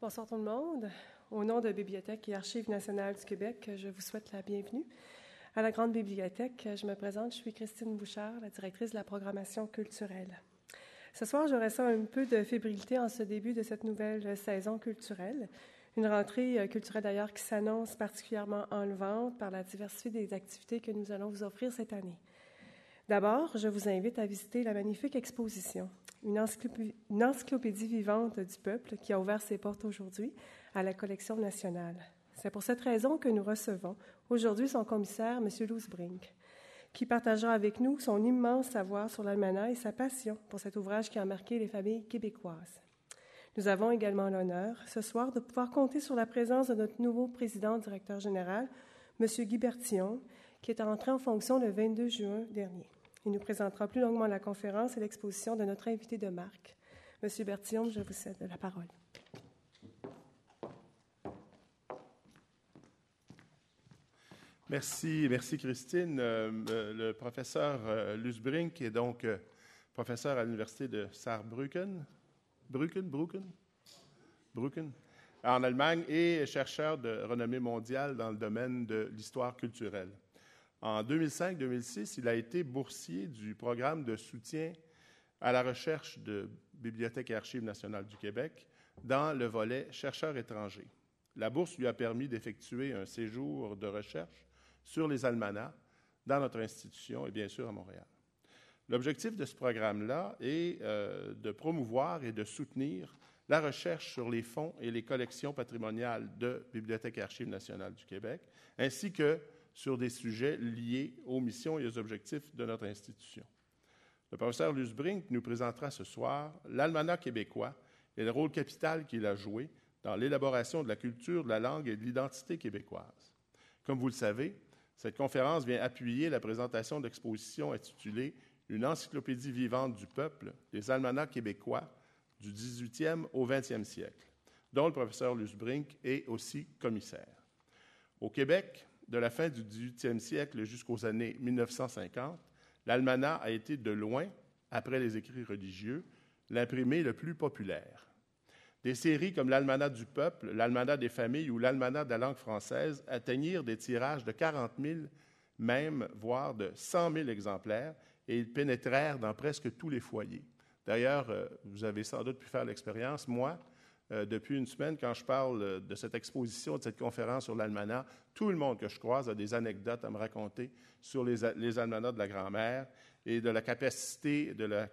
Bonsoir tout le monde. Au nom de Bibliothèque et Archives nationales du Québec, je vous souhaite la bienvenue. À la Grande Bibliothèque, je me présente, je suis Christine Bouchard, la directrice de la programmation culturelle. Ce soir, je ressens un peu de fébrilité en ce début de cette nouvelle saison culturelle. Une rentrée culturelle d'ailleurs qui s'annonce particulièrement enlevante par la diversité des activités que nous allons vous offrir cette année. D'abord, je vous invite à visiter la magnifique exposition une encyclopédie, vivante du peuple qui a ouvert ses portes aujourd'hui à la collection nationale. C'est pour cette raison que nous recevons aujourd'hui son commissaire, M. Brink, qui partagera avec nous son immense savoir sur l'almanach et sa passion pour cet ouvrage qui a marqué les familles québécoises. Nous avons également l'honneur ce soir de pouvoir compter sur la présence de notre nouveau président directeur général, M. Guy Bertillon, qui est entré en fonction le 22 juin dernier. Il nous présentera plus longuement la conférence et l'exposition de notre invité de marque. Monsieur Bertillon, je vous cède la parole. Merci, merci Christine. Euh, euh, le professeur euh, Luce Brink est donc professeur à l'université de Saarbrücken, Brücken, Brücken, Brücken, en Allemagne et chercheur de renommée mondiale dans le domaine de l'histoire culturelle. En 2005-2006, il a été boursier du programme de soutien à la recherche de Bibliothèque et Archives nationales du Québec dans le volet chercheurs étrangers. La bourse lui a permis d'effectuer un séjour de recherche sur les almanachs dans notre institution et bien sûr à Montréal. L'objectif de ce programme-là est euh, de promouvoir et de soutenir la recherche sur les fonds et les collections patrimoniales de Bibliothèque et Archives nationales du Québec, ainsi que sur des sujets liés aux missions et aux objectifs de notre institution. Le professeur Lusbrink nous présentera ce soir l'almanach québécois et le rôle capital qu'il a joué dans l'élaboration de la culture, de la langue et de l'identité québécoise. Comme vous le savez, cette conférence vient appuyer la présentation d'expositions intitulée Une encyclopédie vivante du peuple, des almanachs québécois du 18e au 20e siècle, dont le professeur Lusbrink est aussi commissaire. Au Québec, de la fin du 18e siècle jusqu'aux années 1950, l'almanach a été de loin, après les écrits religieux, l'imprimé le plus populaire. Des séries comme l'Almanach du peuple, l'Almanach des familles ou l'Almanach de la langue française atteignirent des tirages de 40 000, même, voire de 100 000 exemplaires, et ils pénétrèrent dans presque tous les foyers. D'ailleurs, euh, vous avez sans doute pu faire l'expérience. Moi, euh, depuis une semaine, quand je parle euh, de cette exposition, de cette conférence sur l'almanach, tout le monde que je croise a des anecdotes à me raconter sur les, les almanachs de la grand-mère et de la capacité de la euh,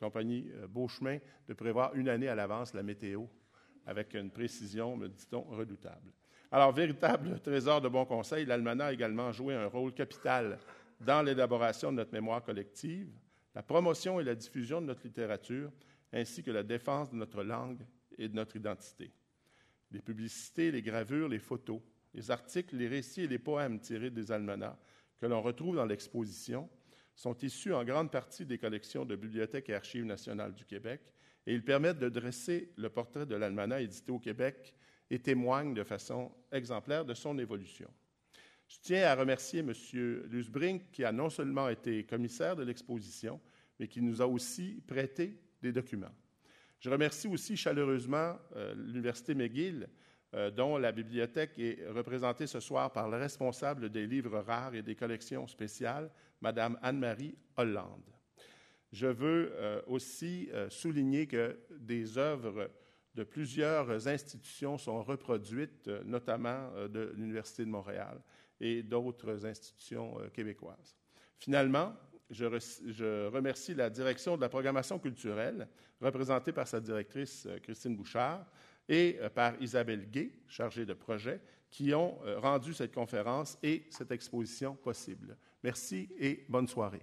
compagnie Beauchemin de prévoir une année à l'avance la météo avec une précision, me dit-on, redoutable. Alors, véritable trésor de bons conseils, l'almanach a également joué un rôle capital dans l'élaboration de notre mémoire collective, la promotion et la diffusion de notre littérature, ainsi que la défense de notre langue et de notre identité. Les publicités, les gravures, les photos, les articles, les récits et les poèmes tirés des almanachs que l'on retrouve dans l'exposition sont issus en grande partie des collections de Bibliothèque et Archives nationales du Québec et ils permettent de dresser le portrait de l'almanach édité au Québec et témoignent de façon exemplaire de son évolution. Je tiens à remercier M. Lusbrink qui a non seulement été commissaire de l'exposition, mais qui nous a aussi prêté des documents. Je remercie aussi chaleureusement euh, l'Université McGill, euh, dont la bibliothèque est représentée ce soir par le responsable des livres rares et des collections spéciales, Mme Anne-Marie Hollande. Je veux euh, aussi souligner que des œuvres de plusieurs institutions sont reproduites, notamment de l'Université de Montréal et d'autres institutions québécoises. Finalement, je, remercie la direction de la programmation culturelle, représentée par sa directrice euh, Christine Bouchard, et euh, par Isabelle Gay, chargée de projet, qui ont euh, rendu cette conférence et cette exposition possible. Merci et bonne soirée.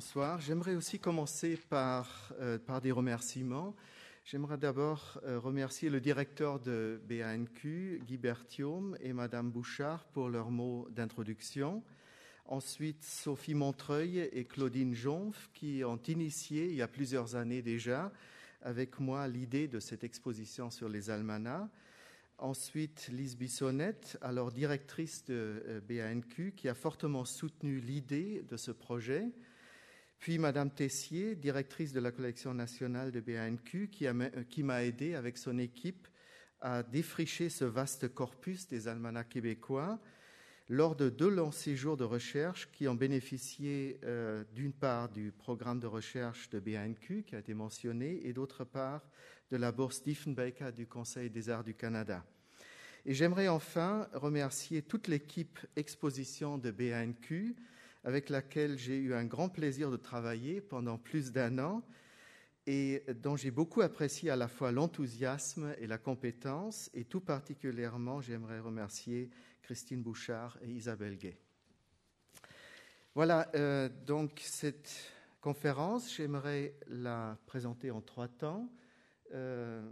Bonsoir. J'aimerais aussi commencer par, euh, des remerciements. J'aimerais d'abord euh, remercier le directeur de BANQ, Guy Berthiaume, et Madame Bouchard pour leurs mots d'introduction. Ensuite, Sophie Montreuil et Claudine Jonf, qui ont initié, il y a plusieurs années déjà, avec moi l'idée de cette exposition sur les almanachs. Ensuite, Lise Bissonnette, alors directrice de euh, BANQ, qui a fortement soutenu l'idée de ce projet. Puis Madame Tessier, directrice de la collection nationale de BANQ, qui m'a aidé avec son équipe à défricher ce vaste corpus des almanachs québécois lors de deux longs séjours de recherche qui ont bénéficié euh, d'une part du programme de recherche de BANQ qui a été mentionné et d'autre part de la bourse Diefenbaker du Conseil des arts du Canada. Et j'aimerais enfin remercier toute l'équipe exposition de BANQ avec laquelle j'ai eu un grand plaisir de travailler pendant plus d'un an et dont j'ai beaucoup apprécié à la fois l'enthousiasme et la compétence. Et tout particulièrement, j'aimerais remercier Christine Bouchard et Isabelle Gay. Voilà, euh, donc cette conférence, j'aimerais la présenter en trois temps. Euh,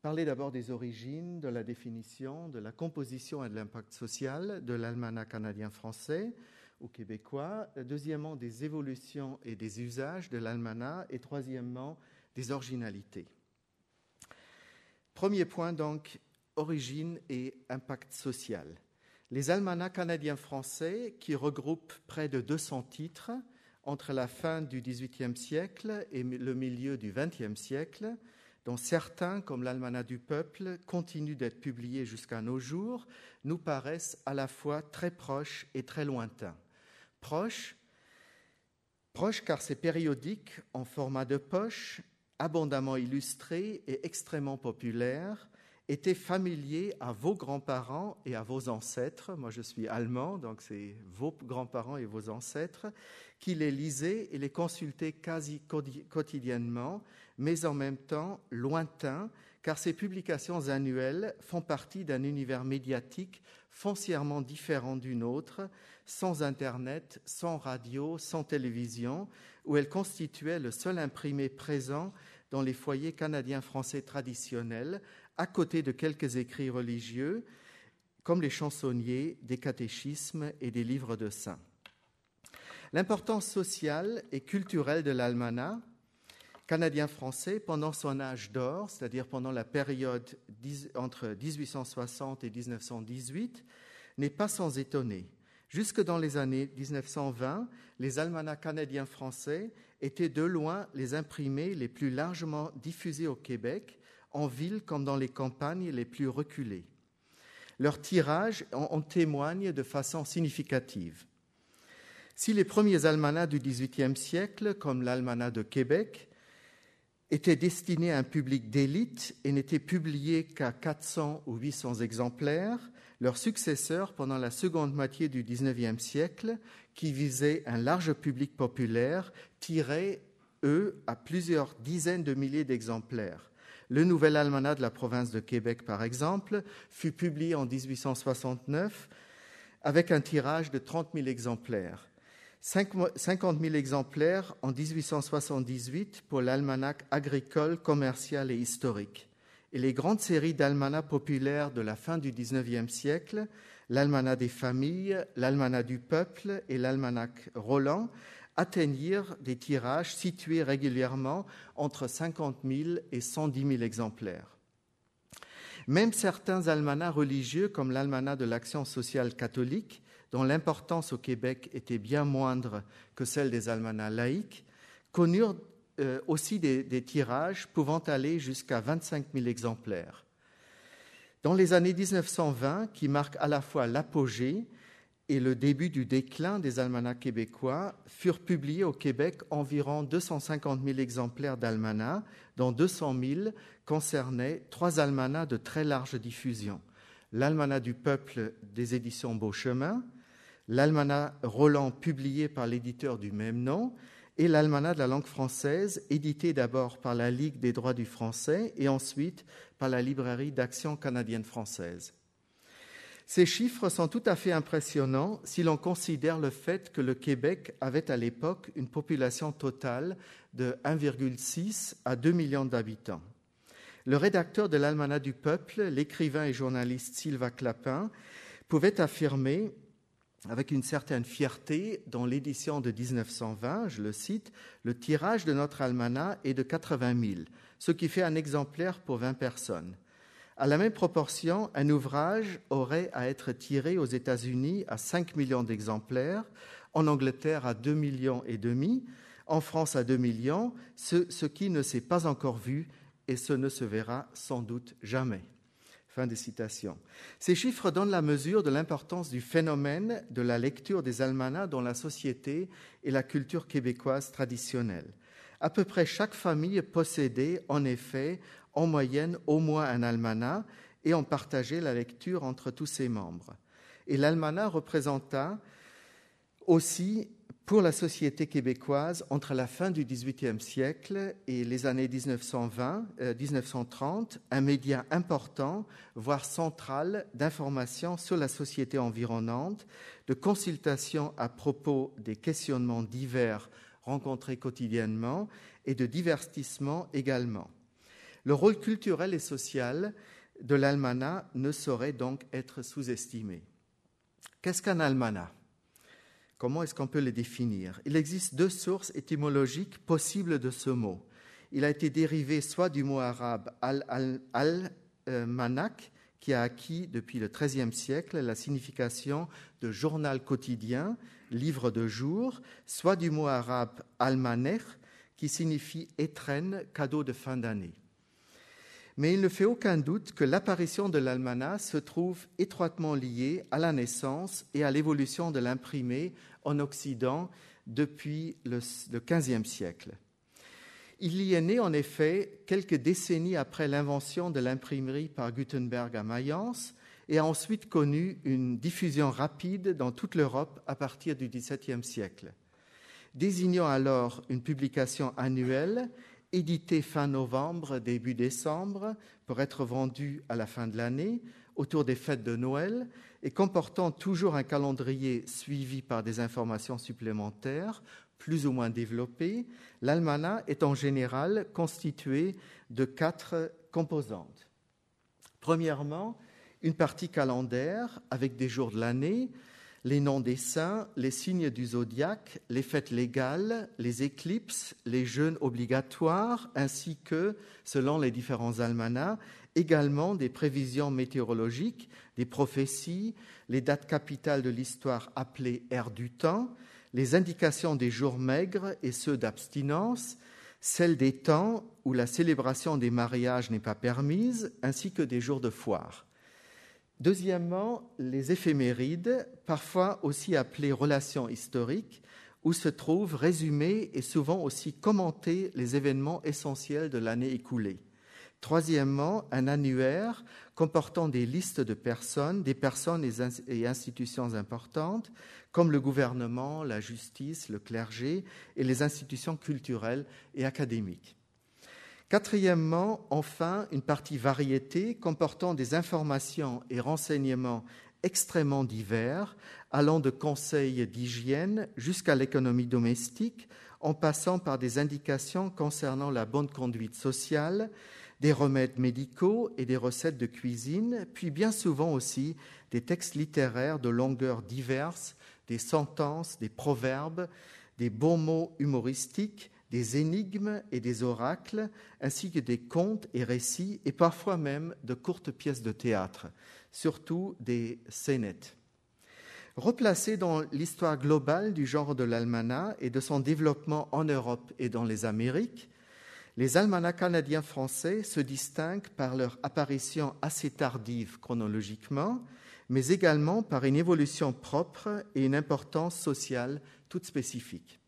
parler d'abord des origines, de la définition, de la composition et de l'impact social de l'almanach canadien-français ou québécois. Deuxièmement, des évolutions et des usages de l'almanach. Et troisièmement, des originalités. Premier point donc, origine et impact social. Les almanachs canadiens-français, qui regroupent près de 200 titres entre la fin du XVIIIe siècle et le milieu du XXe siècle, dont certains, comme l'Almanach du peuple, continuent d'être publiés jusqu'à nos jours, nous paraissent à la fois très proches et très lointains. Proches, proches car c'est périodique en format de poche, abondamment illustrés et extrêmement populaires, était familier à vos grands-parents et à vos ancêtres. Moi, je suis allemand, donc c'est vos grands-parents et vos ancêtres qui les lisaient et les consultaient quasi quotidiennement, mais en même temps lointains, car ces publications annuelles font partie d'un univers médiatique foncièrement différent du nôtre, sans Internet, sans radio, sans télévision, où elles constituaient le seul imprimé présent dans les foyers canadiens français traditionnels, à côté de quelques écrits religieux, comme les chansonniers, des catéchismes et des livres de saints. L'importance sociale et culturelle de l'almanach canadien-français pendant son âge d'or, c'est-à-dire pendant la période entre 1860 et 1918, n'est pas sans étonner. Jusque dans les années 1920, les almanachs canadiens français étaient de loin les imprimés les plus largement diffusés au Québec, en ville comme dans les campagnes les plus reculées. Leurs tirages en, témoignent de façon significative. Si les premiers almanachs du XVIIIe siècle, comme l'almanach de Québec, étaient destinés à un public d'élite et n'étaient publiés qu'à 400 ou 800 exemplaires, leurs successeurs, pendant la seconde moitié du XIXe siècle, qui visaient un large public populaire, tiraient, eux, à plusieurs dizaines de milliers d'exemplaires. Le Nouvel Almanach de la province de Québec, par exemple, fut publié en 1869 avec un tirage de 30 000 exemplaires. 50 000 exemplaires en 1878 pour l'almanach agricole, commercial et historique. Et les grandes séries d'almanachs populaires de la fin du XIXe siècle, l'almanach des familles, l'almanach du peuple et l'almanach Roland, atteignirent des tirages situés régulièrement entre 50 000 et 110 000 exemplaires. Même certains almanachs religieux, comme l'almanach de l'Action sociale catholique, dont l'importance au Québec était bien moindre que celle des almanachs laïcs, connurent euh, aussi des, des, tirages pouvant aller jusqu'à 25 000 exemplaires. Dans les années 1920, qui marquent à la fois l'apogée et le début du déclin des almanachs québécois, furent publiés au Québec environ 250 000 exemplaires d'almanachs, dont 200 000 concernaient trois almanachs de très large diffusion. L'almanach du peuple des éditions Beauchemin, l'almanach Roland publié par l'éditeur du même nom, et l'almanach de la langue française, édité d'abord par la Ligue des droits du français et ensuite par la librairie d'action canadienne française. Ces chiffres sont tout à fait impressionnants si l'on considère le fait que le Québec avait à l'époque une population totale de 1,6 à 2 millions d'habitants. Le rédacteur de l'Almanach du Peuple, l'écrivain et journaliste Sylvain Clapin, pouvait affirmer avec une certaine fierté dans l'édition de 1920, je le cite, le tirage de notre almanach est de 80 000, ce qui fait un exemplaire pour 20 personnes. À la même proportion, un ouvrage aurait à être tiré aux États-Unis à 5 millions d'exemplaires, en Angleterre à 2 millions et demi, en France à 2 millions, ce, ce qui ne s'est pas encore vu et ce ne se verra sans doute jamais. Fin. Ces chiffres donnent la mesure de l'importance du phénomène de la lecture des almanachs dans la société et la culture québécoise traditionnelle. À peu près chaque famille possédait en effet en moyenne au moins un almanach et en partageait la lecture entre tous ses membres. Et l'almanach représenta aussi pour la société québécoise entre la fin du XVIIIe siècle et les années 1920, 1930, euh, un média important, voire central, d'information sur la société environnante, de consultation à propos des questionnements divers rencontrés quotidiennement et de divertissement également. Le rôle culturel et social de l'almanach ne saurait donc être sous-estimé. Qu'est-ce qu'un almanach? Comment est-ce qu'on peut les définir? Il existe deux sources étymologiques possibles de ce mot. Il a été dérivé soit du mot arabe al-manak, qui a acquis depuis le XIIIe siècle la signification de journal quotidien, livre de jour, soit du mot arabe al-maner, qui signifie étrenne, cadeau de fin d'année. Mais il ne fait aucun doute que l'apparition de l'almanach se trouve étroitement liée à la naissance et à l'évolution de l'imprimé en Occident depuis le XVe siècle. Il y est né en effet quelques décennies après l'invention de l'imprimerie par Gutenberg à Mayence et a ensuite connu une diffusion rapide dans toute l'Europe à partir du XVIIe siècle. Désignant alors une publication annuelle, édité fin novembre, début décembre, pour être vendu à la fin de l'année, autour des fêtes de Noël, et comportant toujours un calendrier suivi par des informations supplémentaires, plus ou moins développées, l'almanach est en général constitué de quatre composantes. Premièrement, une partie calendaire avec des jours de l'année, les noms des saints, les signes du zodiaque, les fêtes légales, les éclipses, les jeûnes obligatoires, ainsi que, selon les différents almanachs, également des prévisions météorologiques, des prophéties, les dates capitales de l'histoire appelées ère du temps, les indications des jours maigres et ceux d'abstinence, celles des temps où la célébration des mariages n'est pas permise, ainsi que des jours de foire. Deuxièmement, les éphémérides, parfois aussi appelées relations historiques, où se trouvent résumés et souvent aussi commentés les événements essentiels de l'année écoulée. Troisièmement, un annuaire comportant des listes de personnes, des personnes et institutions importantes, comme le gouvernement, la justice, le clergé et les institutions culturelles et académiques. Quatrièmement, enfin, une partie variété comportant des informations et renseignements extrêmement divers, allant de conseils d'hygiène jusqu'à l'économie domestique, en passant par des indications concernant la bonne conduite sociale, des remèdes médicaux et des recettes de cuisine, puis bien souvent aussi des textes littéraires de longueurs diverses, des sentences, des proverbes, des bons mots humoristiques, des énigmes et des oracles, ainsi que des contes et récits, et parfois même de courtes pièces de théâtre, surtout des scénettes. Replacés dans l'histoire globale du genre de l'almanach et de son développement en Europe et dans les Amériques, les almanachs canadiens français se distinguent par leur apparition assez tardive chronologiquement, mais également par une évolution propre et une importance sociale toute spécifique.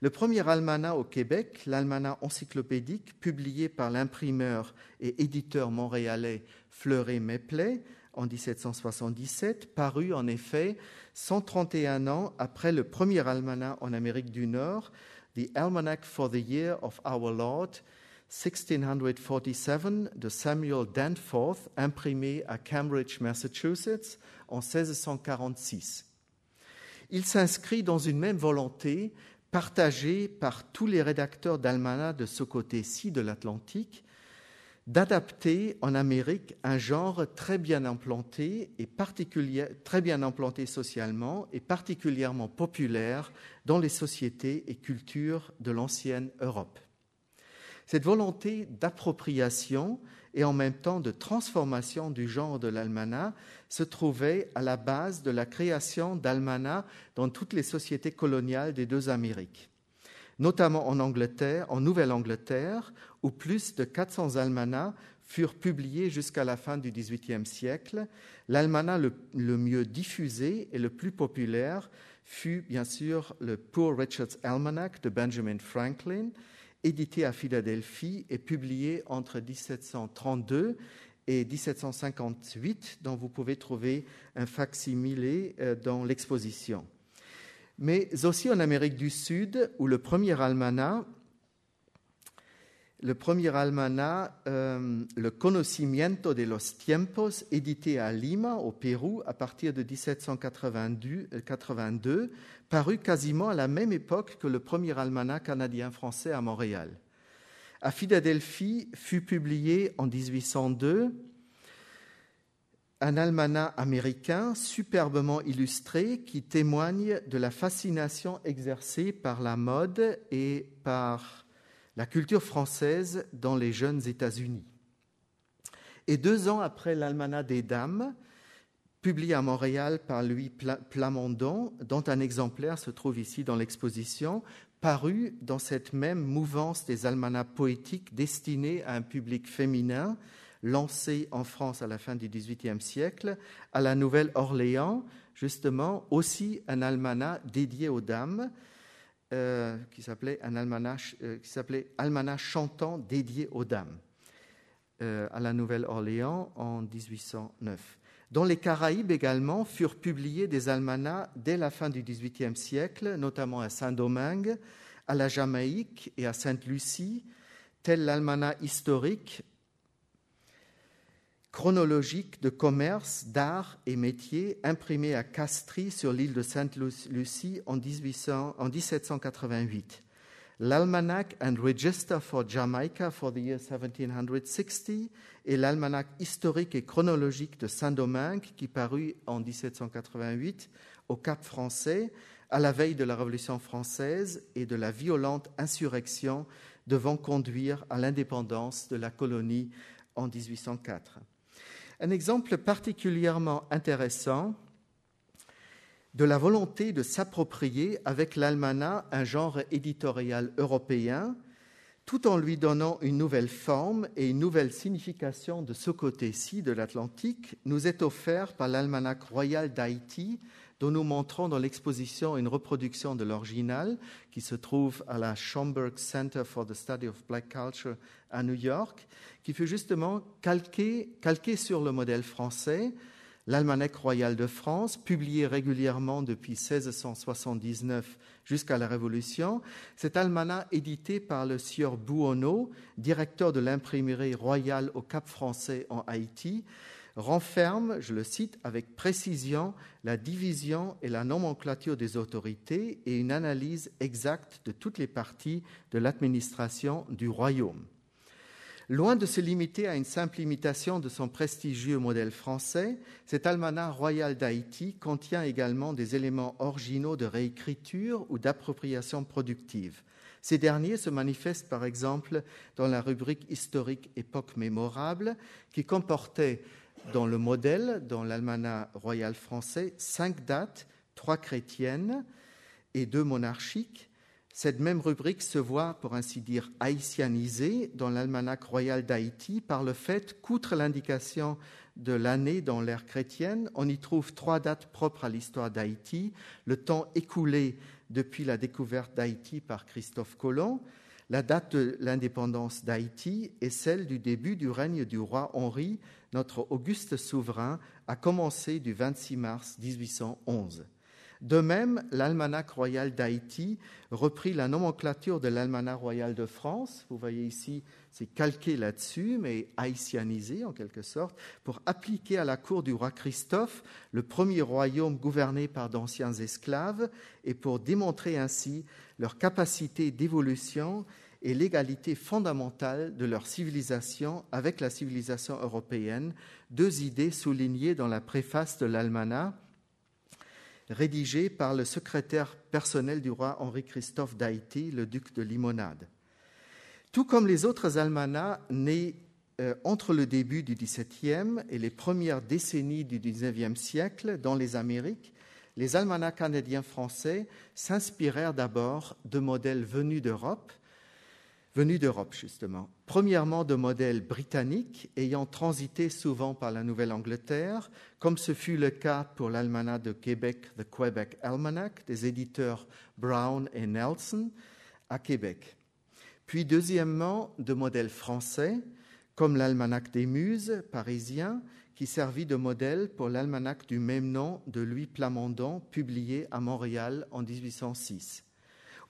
Le premier almanach au Québec, l'almanach encyclopédique, publié par l'imprimeur et éditeur montréalais Fleury Meplet en 1777, parut en effet 131 ans après le premier almanach en Amérique du Nord, The Almanac for the Year of Our Lord, 1647 de Samuel Danforth, imprimé à Cambridge, Massachusetts, en 1646. Il s'inscrit dans une même volonté partagé par tous les rédacteurs d'Almanach de ce côté-ci de l'Atlantique, d'adapter en Amérique un genre très bien implanté et très bien implanté socialement et particulièrement populaire dans les sociétés et cultures de l'ancienne Europe. Cette volonté d'appropriation et en même temps de transformation du genre de l'almanach se trouvait à la base de la création d'almanachs dans toutes les sociétés coloniales des deux Amériques, notamment en Angleterre, en Nouvelle-Angleterre, où plus de 400 almanachs furent publiés jusqu'à la fin du XVIIIe siècle. L'almanach le, mieux diffusé et le plus populaire fut bien sûr le Poor Richard's Almanac de Benjamin Franklin, édité à Philadelphie et publié entre 1732 et 1758, dont vous pouvez trouver un facsimilé euh, dans l'exposition. Mais aussi en Amérique du Sud, où le premier almanach le premier almanach, euh, Le Conocimiento de los Tiempos, édité à Lima, au Pérou, à partir de 1782, euh, parut quasiment à la même époque que le premier almanach canadien-français à Montréal. À Philadelphie fut publié en 1802 un almanach américain superbement illustré qui témoigne de la fascination exercée par la mode et par la culture française dans les jeunes États-Unis. Et deux ans après l'Almanach des Dames, publié à Montréal par Louis Plamondon, dont un exemplaire se trouve ici dans l'exposition, paru dans cette même mouvance des almanachs poétiques destinés à un public féminin, lancé en France à la fin du XVIIIe siècle, à la Nouvelle-Orléans, justement aussi un almanach dédié aux dames, euh, qui s'appelait un almanach, euh, qui s'appelait Almanach chantant dédié aux dames euh, à la Nouvelle-Orléans en 1809. Dans les Caraïbes également furent publiés des almanachs dès la fin du XVIIIe siècle, notamment à Saint-Domingue, à la Jamaïque et à Sainte-Lucie, tel l'almanach historique chronologique de commerce, d'art et métiers imprimé à Castries sur l'île de Sainte-Lucie en, 1788. L'Almanac and Register for Jamaica for the year 1760 et l'Almanach historique et chronologique de Saint-Domingue qui parut en 1788 au Cap français à la veille de la Révolution française et de la violente insurrection devant conduire à l'indépendance de la colonie en 1804. Un exemple particulièrement intéressant de la volonté de s'approprier avec l'almanach un genre éditorial européen, tout en lui donnant une nouvelle forme et une nouvelle signification de ce côté-ci de l'Atlantique, nous est offert par l'almanach royal d'Haïti dont nous montrons dans l'exposition une reproduction de l'original qui se trouve à la Schomburg Center for the Study of Black Culture à New York, qui fut justement calqué, sur le modèle français, l'Almanach royal de France, publié régulièrement depuis 1679 jusqu'à la Révolution. Cet almanach édité par le sieur Bouonneau, directeur de l'imprimerie royale au Cap français en Haïti, renferme, je le cite, avec précision la division et la nomenclature des autorités et une analyse exacte de toutes les parties de l'administration du royaume. Loin de se limiter à une simple imitation de son prestigieux modèle français, cet almanach royal d'Haïti contient également des éléments originaux de réécriture ou d'appropriation productive. Ces derniers se manifestent par exemple dans la rubrique historique époque mémorable qui comportait dans le modèle, dans l'almanach royal français, cinq dates, trois chrétiennes et deux monarchiques. Cette même rubrique se voit, pour ainsi dire, haïtianisée dans l'almanach royal d'Haïti par le fait qu'outre l'indication de l'année dans l'ère chrétienne, on y trouve trois dates propres à l'histoire d'Haïti, le temps écoulé depuis la découverte d'Haïti par Christophe Colomb, la date de l'indépendance d'Haïti et celle du début du règne du roi Henri notre auguste souverain, a commencé du 26 mars 1811. De même, l'almanach royal d'Haïti reprit la nomenclature de l'almanach royal de France. Vous voyez ici, c'est calqué là-dessus, mais haïtianisé en quelque sorte, pour appliquer à la cour du roi Christophe le premier royaume gouverné par d'anciens esclaves et pour démontrer ainsi leur capacité d'évolution et l'égalité fondamentale de leur civilisation avec la civilisation européenne, deux idées soulignées dans la préface de l'Almanach, rédigée par le secrétaire personnel du roi Henri-Christophe d'Haïti, le duc de Limonade. Tout comme les autres almanachs nés euh, entre le début du XVIIe et les premières décennies du XIXe siècle dans les Amériques, les almanachs canadiens français s'inspirèrent d'abord de modèles venus d'Europe, venus d'Europe justement. Premièrement de modèles britanniques ayant transité souvent par la Nouvelle-Angleterre, comme ce fut le cas pour l'almanach de Québec, The Quebec Almanac, des éditeurs Brown et Nelson à Québec. Puis deuxièmement de modèles français, comme l'almanach des Muses parisien, qui servit de modèle pour l'almanach du même nom de Louis Plamondon, publié à Montréal en 1806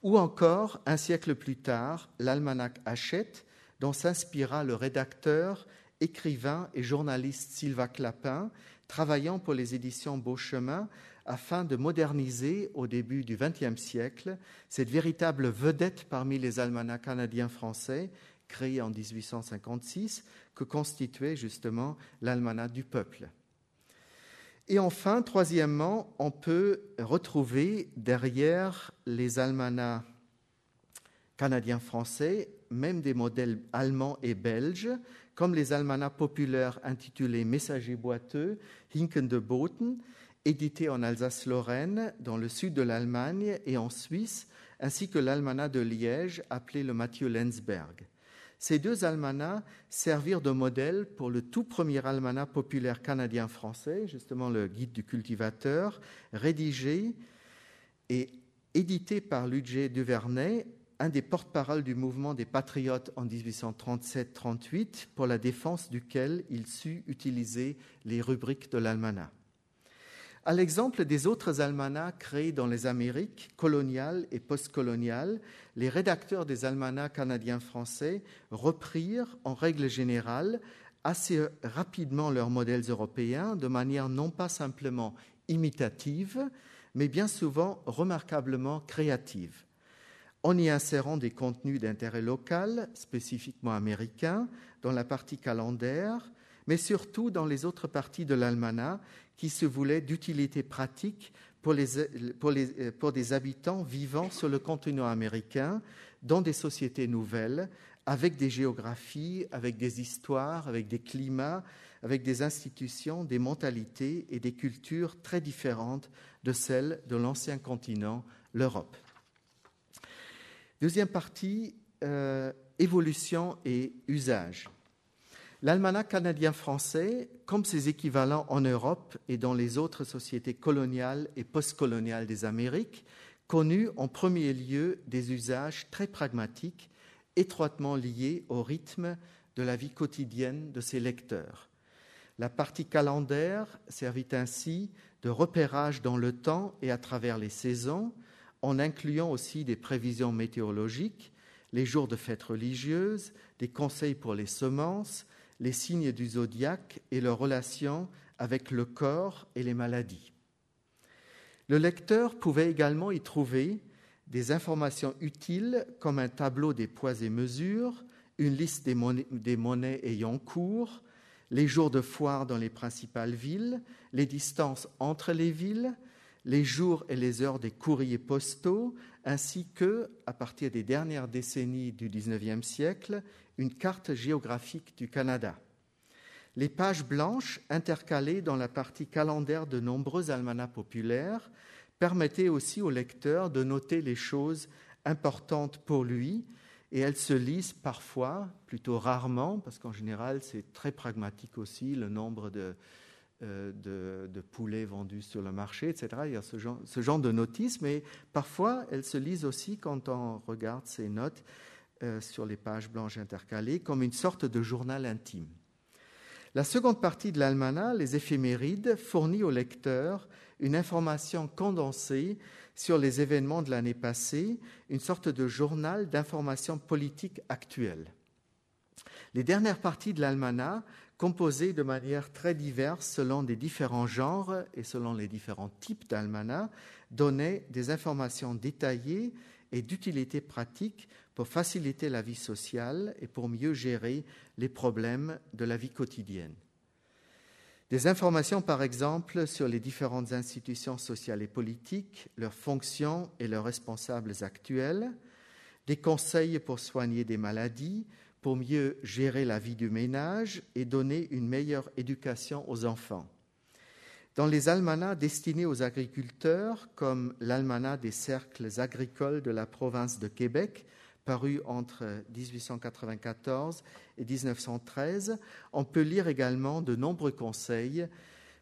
ou encore, un siècle plus tard, l'almanach Hachette, dont s'inspira le rédacteur, écrivain et journaliste Sylvain Clapin, travaillant pour les éditions Beauchemin afin de moderniser au début du XXe siècle cette véritable vedette parmi les almanachs canadiens français, créés en 1856, que constituait justement l'almanach du peuple. Et enfin, troisièmement, on peut retrouver derrière les almanachs canadiens-français même des modèles allemands et belges, comme les almanachs populaires intitulés Messagers boiteux, Hinken de Boten, édités en Alsace-Lorraine, dans le sud de l'Allemagne et en Suisse, ainsi que l'almanach de Liège, appelé le Mathieu Lenzberg. Ces deux almanachs servirent de modèle pour le tout premier almanach populaire canadien-français, justement le Guide du cultivateur, rédigé et édité par Ludger Duvernay, un des porte-paroles du mouvement des patriotes en 1837-38, pour la défense duquel il sut utiliser les rubriques de l'almanach. À l'exemple des autres almanachs créés dans les Amériques coloniales et postcoloniales, les rédacteurs des almanachs canadiens-français reprirent en règle générale assez rapidement leurs modèles européens de manière non pas simplement imitative, mais bien souvent remarquablement créative, en y insérant des contenus d'intérêt local, spécifiquement américain, dans la partie calendaire, mais surtout dans les autres parties de l'almanach qui se voulait d'utilité pratique pour, des habitants vivant sur le continent américain dans des sociétés nouvelles, avec des géographies, avec des histoires, avec des climats, avec des institutions, des mentalités et des cultures très différentes de celles de l'ancien continent, l'Europe. Deuxième partie, euh, évolution et usage. L'almanach canadien-français, comme ses équivalents en Europe et dans les autres sociétés coloniales et postcoloniales des Amériques, connut en premier lieu des usages très pragmatiques, étroitement liés au rythme de la vie quotidienne de ses lecteurs. La partie calendaire servit ainsi de repérage dans le temps et à travers les saisons, en incluant aussi des prévisions météorologiques, les jours de fêtes religieuses, des conseils pour les semences, les signes du zodiaque et leur relation avec le corps et les maladies. Le lecteur pouvait également y trouver des informations utiles comme un tableau des poids et mesures, une liste des monnaies, des monnaies ayant cours, les jours de foire dans les principales villes, les distances entre les villes, les jours et les heures des courriers postaux, ainsi que, à partir des dernières décennies du XIXe siècle, une carte géographique du Canada. Les pages blanches intercalées dans la partie calendaire de nombreux almanachs populaires permettaient aussi au lecteur de noter les choses importantes pour lui, et elles se lisent parfois, plutôt rarement, parce qu'en général c'est très pragmatique aussi, le nombre de, euh, poulets vendus sur le marché, etc. Il y a ce genre, ce genre de notices, mais parfois elles se lisent aussi quand on regarde ces notes euh, sur les pages blanches intercalées comme une sorte de journal intime. La seconde partie de l'almanach, les éphémérides, fournit au lecteur une information condensée sur les événements de l'année passée, une sorte de journal d'information politique actuelle. Les dernières parties de l'almanach, composées de manière très diverse selon les différents genres et selon les différents types d'almanach, donnaient des informations détaillées et d'utilité pratique pour faciliter la vie sociale et pour mieux gérer les problèmes de la vie quotidienne. Des informations, par exemple, sur les différentes institutions sociales et politiques, leurs fonctions et leurs responsables actuels, des conseils pour soigner des maladies, pour mieux gérer la vie du ménage et donner une meilleure éducation aux enfants. Dans les almanachs destinés aux agriculteurs, comme l'almanach des cercles agricoles de la province de Québec, paru entre 1894 et 1913, on peut lire également de nombreux conseils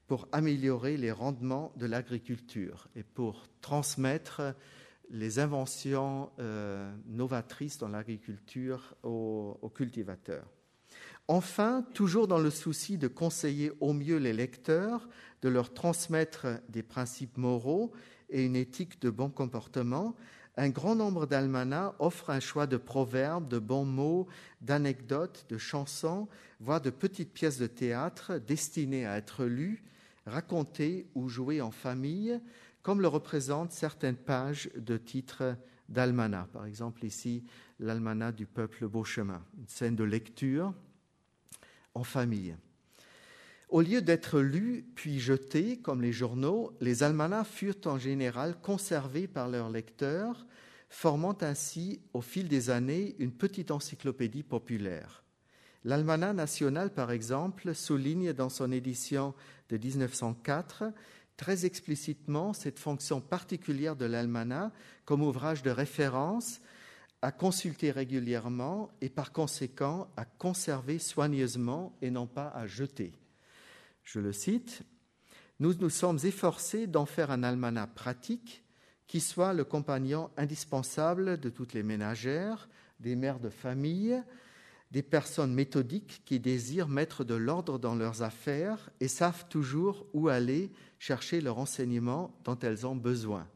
pour améliorer les rendements de l'agriculture et pour transmettre les inventions euh, novatrices dans l'agriculture aux, aux, cultivateurs. Enfin, toujours dans le souci de conseiller au mieux les lecteurs, de leur transmettre des principes moraux et une éthique de bon comportement, un grand nombre d'almanachs offrent un choix de proverbes, de bons mots, d'anecdotes, de chansons, voire de petites pièces de théâtre destinées à être lues, racontées ou jouées en famille, comme le représentent certaines pages de titres d'almanach. Par exemple, ici, l'almanach du peuple Beauchemin, une scène de lecture en famille. Au lieu d'être lus puis jetés comme les journaux, les almanachs furent en général conservés par leurs lecteurs, formant ainsi au fil des années une petite encyclopédie populaire. L'almanach national, par exemple, souligne dans son édition de 1904 très explicitement cette fonction particulière de l'almanach comme ouvrage de référence à consulter régulièrement et par conséquent à conserver soigneusement et non pas à jeter. Je le cite, Nous nous sommes efforcés d'en faire un almanach pratique qui soit le compagnon indispensable de toutes les ménagères, des mères de famille, des personnes méthodiques qui désirent mettre de l'ordre dans leurs affaires et savent toujours où aller chercher le renseignement dont elles ont besoin.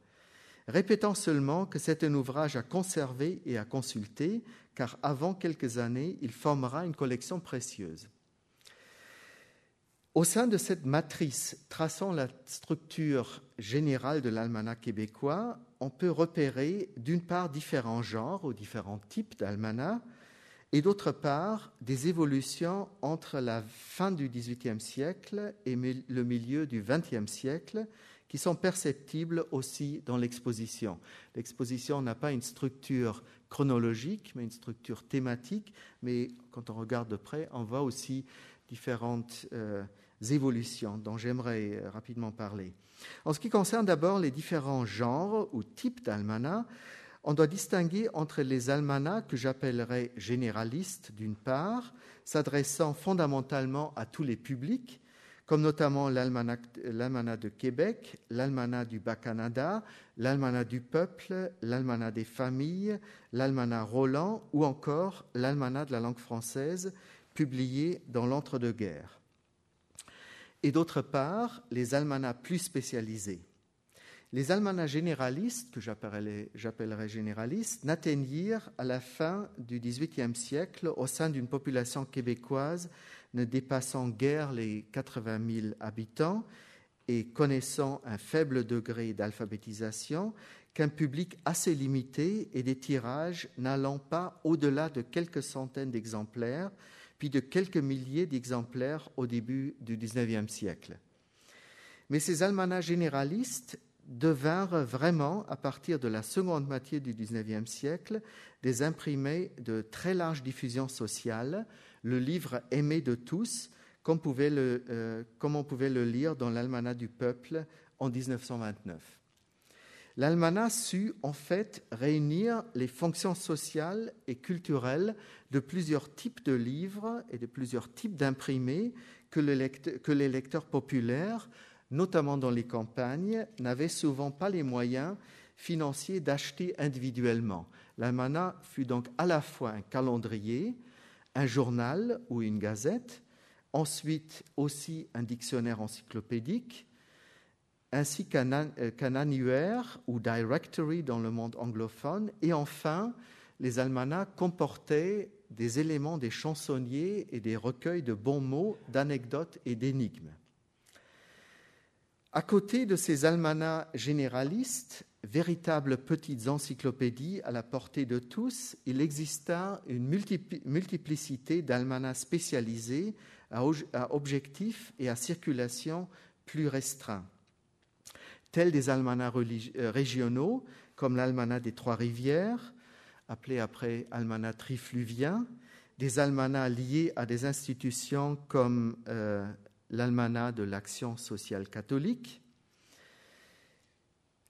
Répétant seulement que c'est un ouvrage à conserver et à consulter, car avant quelques années, il formera une collection précieuse. Au sein de cette matrice traçant la structure générale de l'almanach québécois, on peut repérer d'une part différents genres ou différents types d'almanach, et d'autre part des évolutions entre la fin du XVIIIe siècle et le milieu du XXe siècle qui sont perceptibles aussi dans l'exposition. L'exposition n'a pas une structure chronologique, mais une structure thématique, mais quand on regarde de près, on voit aussi différentes euh, évolutions dont j'aimerais euh, rapidement parler. En ce qui concerne d'abord les différents genres ou types d'almanach, on doit distinguer entre les almanachs que j'appellerais généralistes d'une part, s'adressant fondamentalement à tous les publics, comme notamment l'almanach de Québec, l'almanach du Bas-Canada, l'almanach du peuple, l'almanach des familles, l'almanach Roland ou encore l'almanach de la langue française, publié dans l'entre-deux-guerres. Et d'autre part, les almanachs plus spécialisés. Les almanachs généralistes, que j'appellerais généralistes, n'atteignirent à la fin du XVIIIe siècle, au sein d'une population québécoise ne dépassant guère les 80 000 habitants et connaissant un faible degré d'alphabétisation, qu'un public assez limité et des tirages n'allant pas au-delà de quelques centaines d'exemplaires, puis de quelques milliers d'exemplaires au début du XIXe siècle. Mais ces almanachs généralistes devinrent vraiment, à partir de la seconde moitié du XIXe siècle, des imprimés de très large diffusion sociale, le livre aimé de tous, comme, euh, on pouvait le lire dans l'Almanach du peuple en 1929. L'almanach sut en fait réunir les fonctions sociales et culturelles de plusieurs types de livres et de plusieurs types d'imprimés que, les lecteurs populaires notamment dans les campagnes, n'avaient souvent pas les moyens financiers d'acheter individuellement. L'almanach fut donc à la fois un calendrier, un journal ou une gazette, ensuite aussi un dictionnaire encyclopédique, ainsi qu'un annuaire ou directory dans le monde anglophone, et enfin, les almanachs comportaient des éléments des chansonniers et des recueils de bons mots, d'anecdotes et d'énigmes. À côté de ces almanachs généralistes, véritables petites encyclopédies à la portée de tous, il exista une multiplicité d'almanachs spécialisés à objectifs et à circulation plus restreints, tels des almanachs euh, régionaux comme l'almanach des Trois-Rivières, appelé après almanach trifluvien, des almanachs liés à des institutions comme euh, l'almanach de l'Action sociale catholique,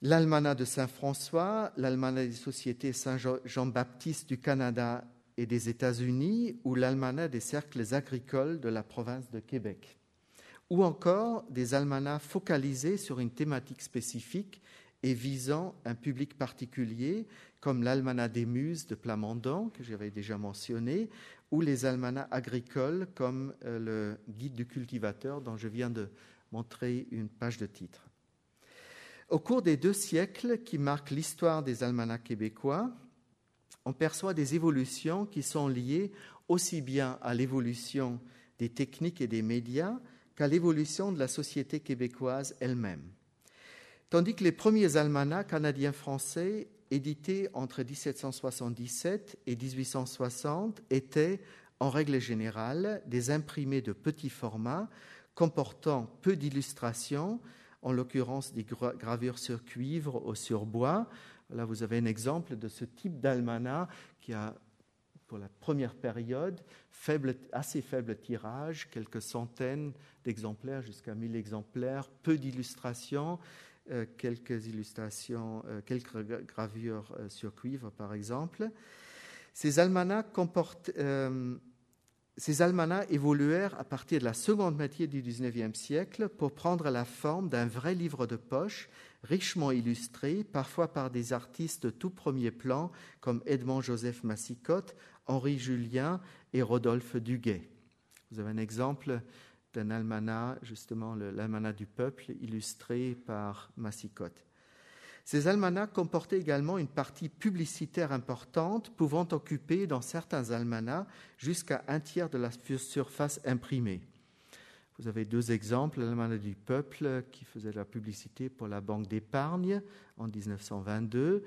l'almanach de Saint-François, l'almanach des sociétés Saint-Jean-Baptiste du Canada et des États-Unis ou l'almanach des cercles agricoles de la province de Québec, ou encore des almanachs focalisés sur une thématique spécifique et visant un public particulier, comme l'almanach des Muses de Plamondon, que j'avais déjà mentionné, ou les almanachs agricoles, comme euh, le Guide du cultivateur, dont je viens de montrer une page de titre. Au cours des deux siècles qui marquent l'histoire des almanachs québécois, on perçoit des évolutions qui sont liées aussi bien à l'évolution des techniques et des médias qu'à l'évolution de la société québécoise elle-même. Tandis que les premiers almanachs canadiens-français édités entre 1777 et 1860 étaient, en règle générale, des imprimés de petit format comportant peu d'illustrations, en l'occurrence des gravures sur cuivre ou sur bois. Là, vous avez un exemple de ce type d'almanach qui a, pour la première période, assez faible tirage, quelques centaines d'exemplaires jusqu'à 1000 exemplaires, peu d'illustrations, euh, quelques illustrations, euh, quelques gravures euh, sur cuivre, par exemple. Ces almanachs, évoluèrent à partir de la seconde moitié du XIXe siècle pour prendre la forme d'un vrai livre de poche, richement illustré, parfois par des artistes de tout premier plan comme Edmond Joseph Massicotte, Henri Julien et Rodolphe Duguay. Vous avez un exemple d'un almanach, justement l'almanach du peuple, illustré par Massicotte. Ces almanachs comportaient également une partie publicitaire importante, pouvant occuper dans certains almanachs jusqu'à un tiers de la surface imprimée. Vous avez deux exemples, l'almanach du peuple qui faisait de la publicité pour la Banque d'épargne en 1922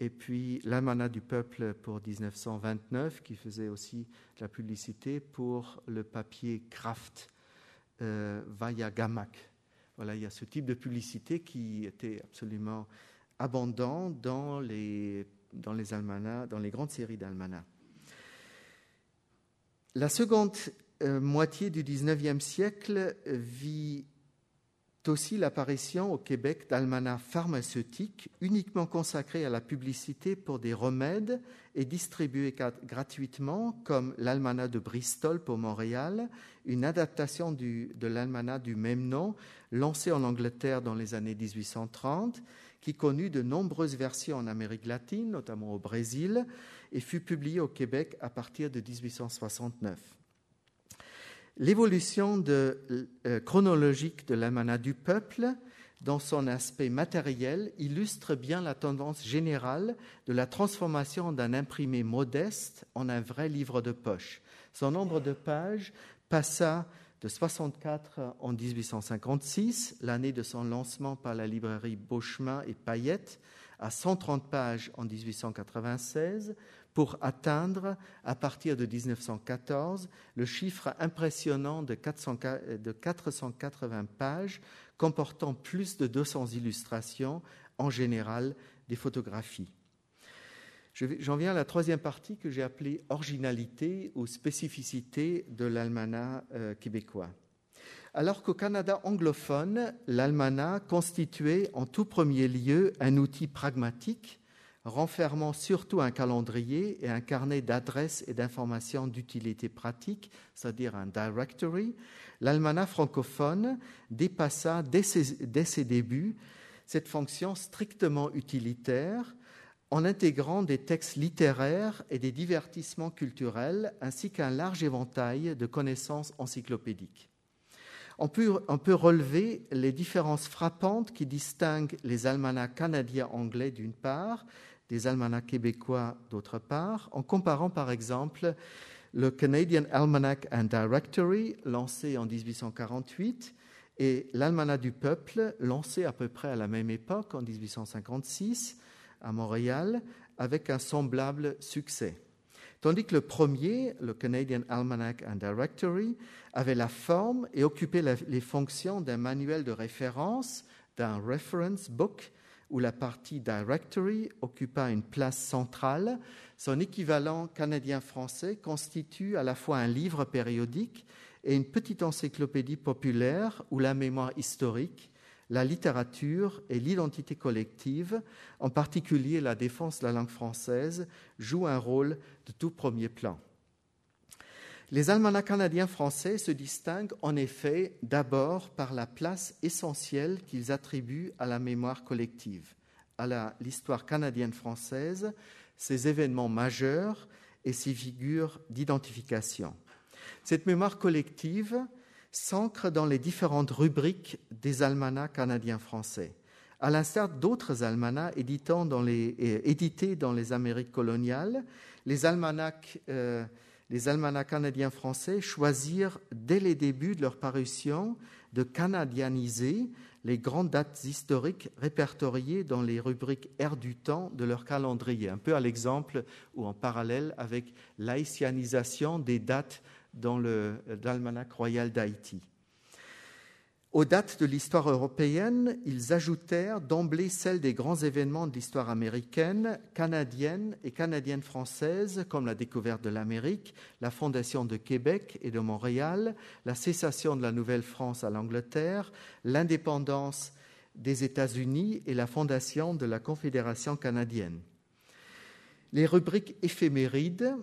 et puis l'almanach du peuple pour 1929 qui faisait aussi la publicité pour le papier Kraft euh, via Gamak. Voilà, il y a ce type de publicité qui était absolument abondant dans les, dans les almanachs, dans les grandes séries d'almanachs. La seconde euh, moitié du XIXe siècle vit aussi l'apparition au Québec d'almanachs pharmaceutiques uniquement consacrés à la publicité pour des remèdes et distribués gratuitement, comme l'almanach de Bristol pour Montréal, une adaptation de l'almanach du même nom, lancé en Angleterre dans les années 1830, qui connut de nombreuses versions en Amérique latine, notamment au Brésil, et fut publié au Québec à partir de 1869. L'évolution euh, chronologique de l'almanach du peuple dans son aspect matériel illustre bien la tendance générale de la transformation d'un imprimé modeste en un vrai livre de poche. Son nombre de pages passa de 64 en 1856, l'année de son lancement par la librairie Beauchemin et Payette, à 130 pages en 1896, pour atteindre, à partir de 1914, le chiffre impressionnant de, 480 pages, comportant plus de 200 illustrations, en général des photographies. J'en viens à la troisième partie que j'ai appelée originalité ou spécificité de l'almanach euh, québécois. Alors qu'au Canada anglophone, l'almanach constituait en tout premier lieu un outil pragmatique renfermant surtout un calendrier et un carnet d'adresses et d'informations d'utilité pratique, c'est-à-dire un directory, l'almanach francophone dépassa dès ses, débuts cette fonction strictement utilitaire en intégrant des textes littéraires et des divertissements culturels ainsi qu'un large éventail de connaissances encyclopédiques. On peut, relever les différences frappantes qui distinguent les almanachs canadiens-anglais d'une part des almanachs québécois d'autre part, en comparant par exemple le Canadian Almanac and Directory, lancé en 1848, et l'Almanach du peuple, lancé à peu près à la même époque, en 1856, à Montréal, avec un semblable succès. Tandis que le premier, le Canadian Almanac and Directory, avait la forme et occupait les fonctions d'un manuel de référence, d'un reference book, où la partie Directory occupa une place centrale. Son équivalent canadien-français constitue à la fois un livre périodique et une petite encyclopédie populaire où la mémoire historique, la littérature et l'identité collective, en particulier la défense de la langue française, jouent un rôle de tout premier plan. Les almanachs canadiens français se distinguent en effet d'abord par la place essentielle qu'ils attribuent à la mémoire collective, à l'histoire canadienne française, ses événements majeurs et ses figures d'identification. Cette mémoire collective s'ancre dans les différentes rubriques des almanachs canadiens français. À l'instar d'autres almanachs édités dans les Amériques coloniales, les almanachs euh, les almanachs canadiens français choisirent dès les débuts de leur parution de canadianiser les grandes dates historiques répertoriées dans les rubriques Air du temps de leur calendrier, un peu à l'exemple ou en parallèle avec l'haïtianisation des dates dans l'almanach royal d'Haïti. Aux dates de l'histoire européenne, ils ajoutèrent d'emblée celles des grands événements de l'histoire américaine, canadienne et canadienne-française, comme la découverte de l'Amérique, la fondation de Québec et de Montréal, la cessation de la Nouvelle-France à l'Angleterre, l'indépendance des États-Unis et la fondation de la Confédération canadienne. Les rubriques éphémérides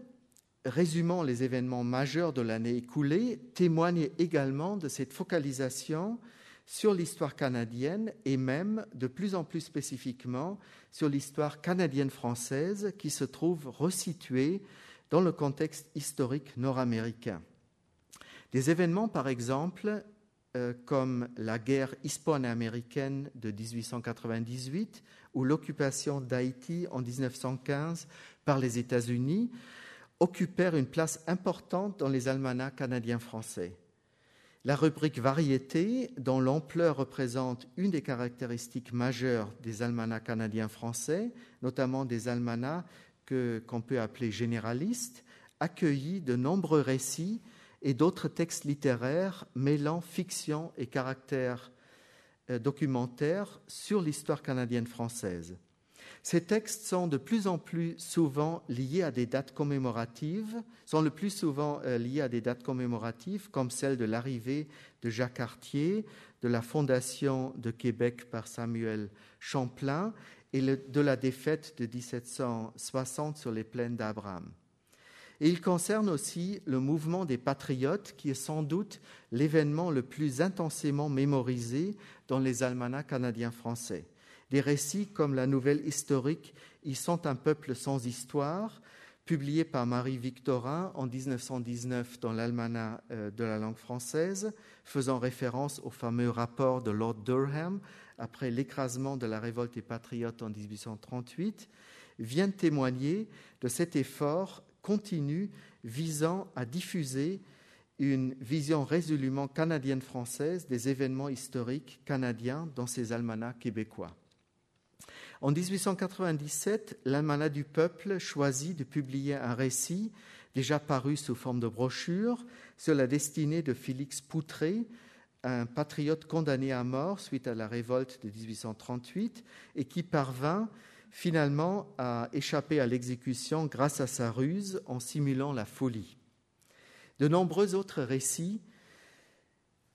résumant les événements majeurs de l'année écoulée, témoigne également de cette focalisation sur l'histoire canadienne et même de plus en plus spécifiquement sur l'histoire canadienne-française qui se trouve resituée dans le contexte historique nord-américain. Des événements, par exemple, euh, comme la guerre hispano-américaine de 1898 ou l'occupation d'Haïti en 1915 par les États-Unis, occupèrent une place importante dans les almanachs canadiens-français. La rubrique variété, dont l'ampleur représente une des caractéristiques majeures des almanachs canadiens-français, notamment des almanachs qu'on peut appeler généralistes, accueillit de nombreux récits et d'autres textes littéraires mêlant fiction et caractère euh, documentaire sur l'histoire canadienne-française. Ces textes sont de plus en plus souvent liés à des dates commémoratives, sont le plus souvent euh, liés à des dates commémoratives comme celle de l'arrivée de Jacques Cartier, de la fondation de Québec par Samuel Champlain et de la défaite de 1760 sur les plaines d'Abraham. Et il concerne aussi le mouvement des patriotes, qui est sans doute l'événement le plus intensément mémorisé dans les almanachs canadiens français. Des récits comme la nouvelle historique Ils sont un peuple sans histoire, publié par Marie Victorin en 1919 dans l'Almanach euh, de la langue française, faisant référence au fameux rapport de Lord Durham après l'écrasement de la révolte des patriotes en 1838, vient témoigner de cet effort continu visant à diffuser une vision résolument canadienne-française des événements historiques canadiens dans ces almanachs québécois. En 1897, l'Almanach du peuple choisit de publier un récit déjà paru sous forme de brochure sur la destinée de Félix Poutré, un patriote condamné à mort suite à la révolte de 1838 et qui parvint finalement à échapper à l'exécution grâce à sa ruse en simulant la folie. De nombreux autres récits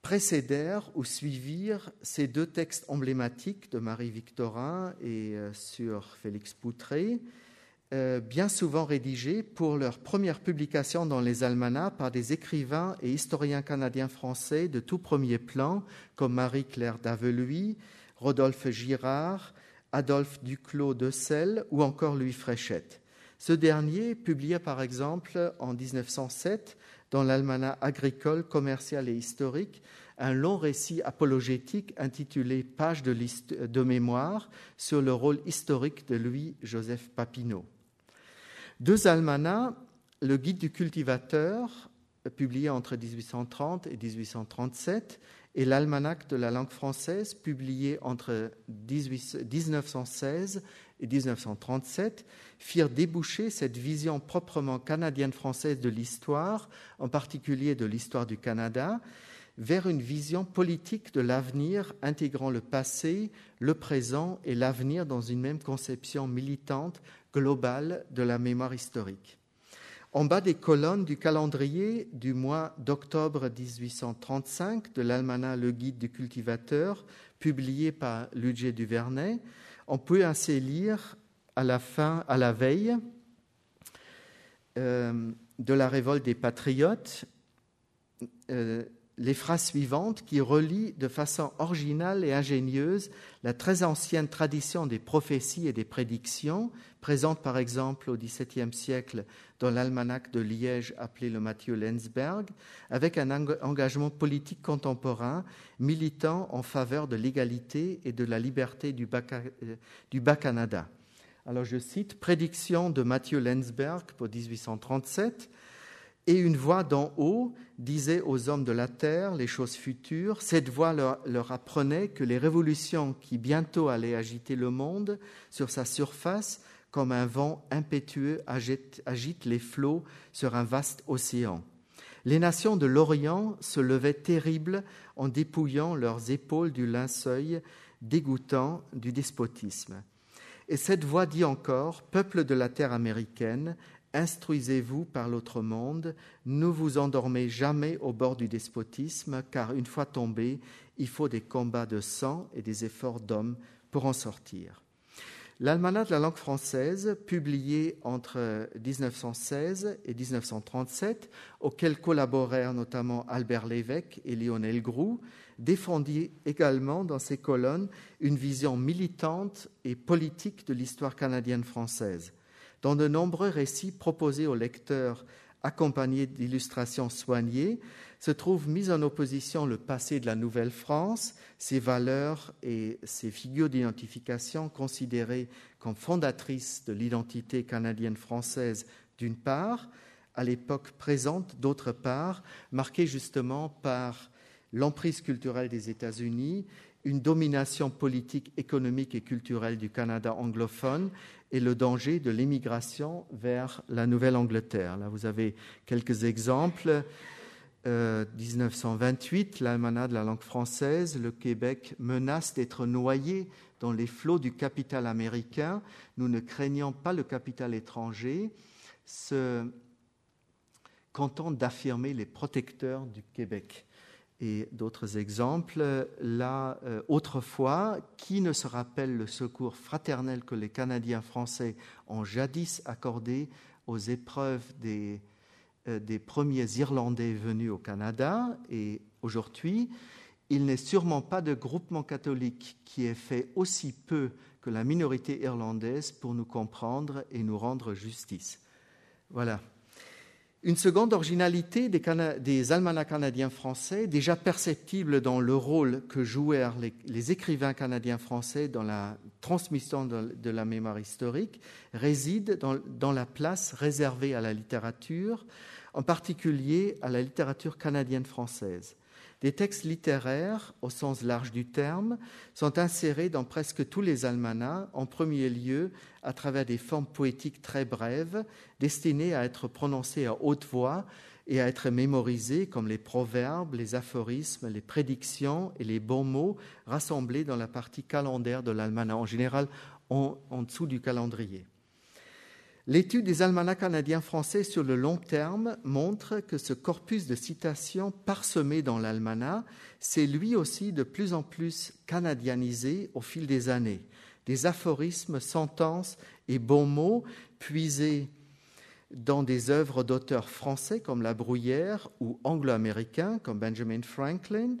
précédèrent ou suivirent ces deux textes emblématiques de Marie-Victorin et euh, sur Félix Poutré, euh, bien souvent rédigés pour leur première publication dans les almanachs par des écrivains et historiens canadiens français de tout premier plan, comme Marie-Claire d'Aveluy, Rodolphe Girard, Adolphe Duclos de Selle ou encore Louis Fréchette. Ce dernier publia par exemple en 1907 dans l'almanach agricole, commercial et historique, un long récit apologétique intitulé Page de, mémoire sur le rôle historique de Louis-Joseph Papineau. Deux almanachs, le Guide du cultivateur, publié entre 1830 et 1837, et l'Almanach de la langue française, publié entre 1916 et 1937, firent déboucher cette vision proprement canadienne-française de l'histoire, en particulier de l'histoire du Canada, vers une vision politique de l'avenir intégrant le passé, le présent et l'avenir dans une même conception militante globale de la mémoire historique. En bas des colonnes du calendrier du mois d'octobre 1835 de l'almanach Le Guide du cultivateur, publié par Ludger Duvernay, on peut ainsi lire à la fin, à la veille euh, de la révolte des patriotes, euh, les phrases suivantes qui relient de façon originale et ingénieuse la très ancienne tradition des prophéties et des prédictions, présente par exemple au XVIIe siècle dans l'almanach de Liège appelé le Mathieu Lensberg, avec un engagement politique contemporain militant en faveur de l'égalité et de la liberté du Bas-Canada. Alors je cite Prédiction de Mathieu Lensberg pour 1837. Et une voix d'en haut disait aux hommes de la terre les choses futures. Cette voix leur, apprenait que les révolutions qui bientôt allaient agiter le monde sur sa surface, comme un vent impétueux agite les flots sur un vaste océan. Les nations de l'Orient se levaient terribles en dépouillant leurs épaules du linceul dégoûtant du despotisme. Et cette voix dit encore, Peuple de la terre américaine, instruisez-vous par l'autre monde, ne vous endormez jamais au bord du despotisme, car une fois tombé, il faut des combats de sang et des efforts d'hommes pour en sortir. L'Almanach de la langue française, publié entre 1916 et 1937, auquel collaborèrent notamment Albert Lévesque et Lionel Groux, défendit également dans ses colonnes une vision militante et politique de l'histoire canadienne-française. Dans de nombreux récits proposés aux lecteurs accompagnés d'illustrations soignées, se trouve mis en opposition le passé de la Nouvelle-France, ses valeurs et ses figures d'identification considérées comme fondatrices de l'identité canadienne-française d'une part, à l'époque présente d'autre part, marquée justement par l'emprise culturelle des États-Unis, une domination politique, économique et culturelle du Canada anglophone et le danger de l'émigration vers la Nouvelle-Angleterre. Là, vous avez quelques exemples. 1928, euh, l'almanach de la langue française, le Québec menace d'être noyé dans les flots du capital américain. Nous ne craignons pas le capital étranger, se content d'affirmer les protecteurs du Québec et d'autres exemples. Là, euh, autrefois, qui ne se rappelle le secours fraternel que les Canadiens français ont jadis accordé aux épreuves euh, des premiers Irlandais venus au Canada Et aujourd'hui, il n'est sûrement pas de groupement catholique qui ait fait aussi peu que la minorité irlandaise pour nous comprendre et nous rendre justice. Voilà. Une seconde originalité des, almanachs canadiens français, déjà perceptible dans le rôle que jouèrent les, écrivains canadiens français dans la transmission de, la mémoire historique, réside dans, la place réservée à la littérature, en particulier à la littérature canadienne française. Des textes littéraires, au sens large du terme, sont insérés dans presque tous les almanachs, en premier lieu à travers des formes poétiques très brèves, destinées à être prononcées à haute voix et à être mémorisées comme les proverbes, les aphorismes, les prédictions et les bons mots rassemblés dans la partie calendaire de l'almanach, en général en dessous du calendrier. L'étude des almanachs canadiens français sur le long terme montre que ce corpus de citations parsemé dans l'almanach s'est lui aussi de plus en plus canadianisé au fil des années. Des aphorismes, sentences et bons mots puisés dans des œuvres d'auteurs français comme La Bruyère ou anglo-américains comme Benjamin Franklin,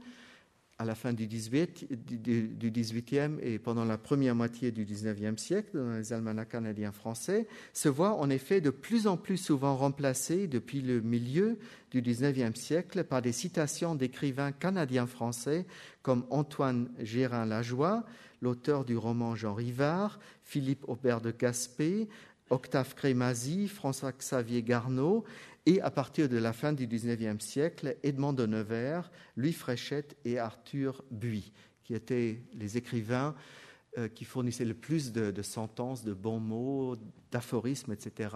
à la fin du, 18, du, 18e et pendant la première moitié du 19e siècle dans les almanachs canadiens français, se voit en effet de plus en plus souvent remplacé depuis le milieu du 19e siècle par des citations d'écrivains canadiens français comme Antoine Gérin Lajoie, l'auteur du roman Jean Rivard, Philippe Aubert de Gaspé, Octave Crémazie, François-Xavier Garneau et à partir de la fin du XIXe siècle, Edmond de Nevers, Louis Fréchette et Arthur Buy, qui étaient les écrivains euh, qui fournissaient le plus de, sentences, de bons mots, d'aphorismes, etc.,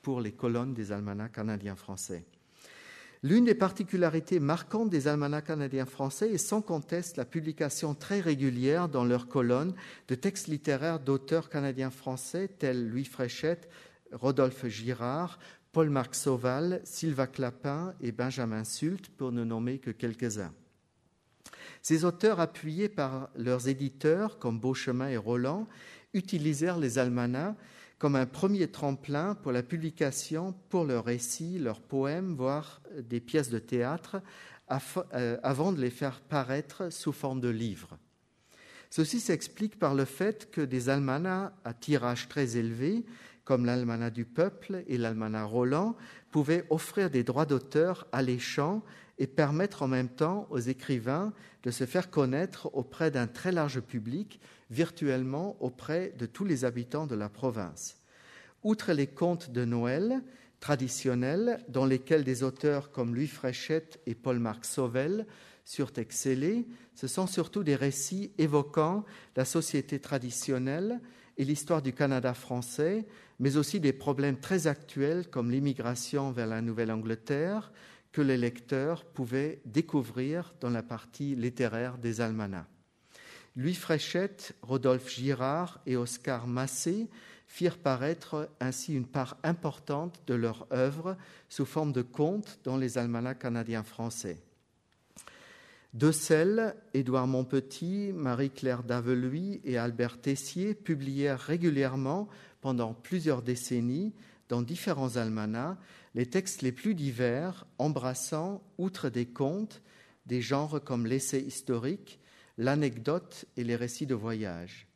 pour les colonnes des almanachs canadiens français. L'une des particularités marquantes des almanachs canadiens français est sans conteste la publication très régulière dans leurs colonnes de textes littéraires d'auteurs canadiens français tels Louis Fréchette, Rodolphe Girard, Paul-Marc Sauval, Sylvain Clapin et Benjamin Sult, pour ne nommer que quelques-uns. Ces auteurs, appuyés par leurs éditeurs comme Beauchemin et Roland, utilisèrent les almanachs comme un premier tremplin pour la publication pour leurs récits, leurs poèmes, voire des pièces de théâtre, euh, avant de les faire paraître sous forme de livres. Ceci s'explique par le fait que des almanachs à tirage très élevé, comme l'almanach du peuple et l'almanach Roland, pouvaient offrir des droits d'auteur alléchants et permettre en même temps aux écrivains de se faire connaître auprès d'un très large public virtuellement auprès de tous les habitants de la province. Outre les contes de Noël traditionnels, dans lesquels des auteurs comme Louis Fréchette et Paul-Marc Sauvel surent exceller, ce sont surtout des récits évoquant la société traditionnelle et l'histoire du Canada français, mais aussi des problèmes très actuels comme l'immigration vers la Nouvelle-Angleterre, que les lecteurs pouvaient découvrir dans la partie littéraire des almanachs. Louis Fréchette, Rodolphe Girard et Oscar Massé firent paraître ainsi une part importante de leur œuvre sous forme de contes dans les almanachs canadiens français. De Édouard Montpetit, Marie-Claire Daveluy et Albert Tessier publièrent régulièrement pendant plusieurs décennies dans différents almanachs les textes les plus divers, embrassant, outre des contes, des genres comme l'essai historique, l'anecdote et les récits de voyage.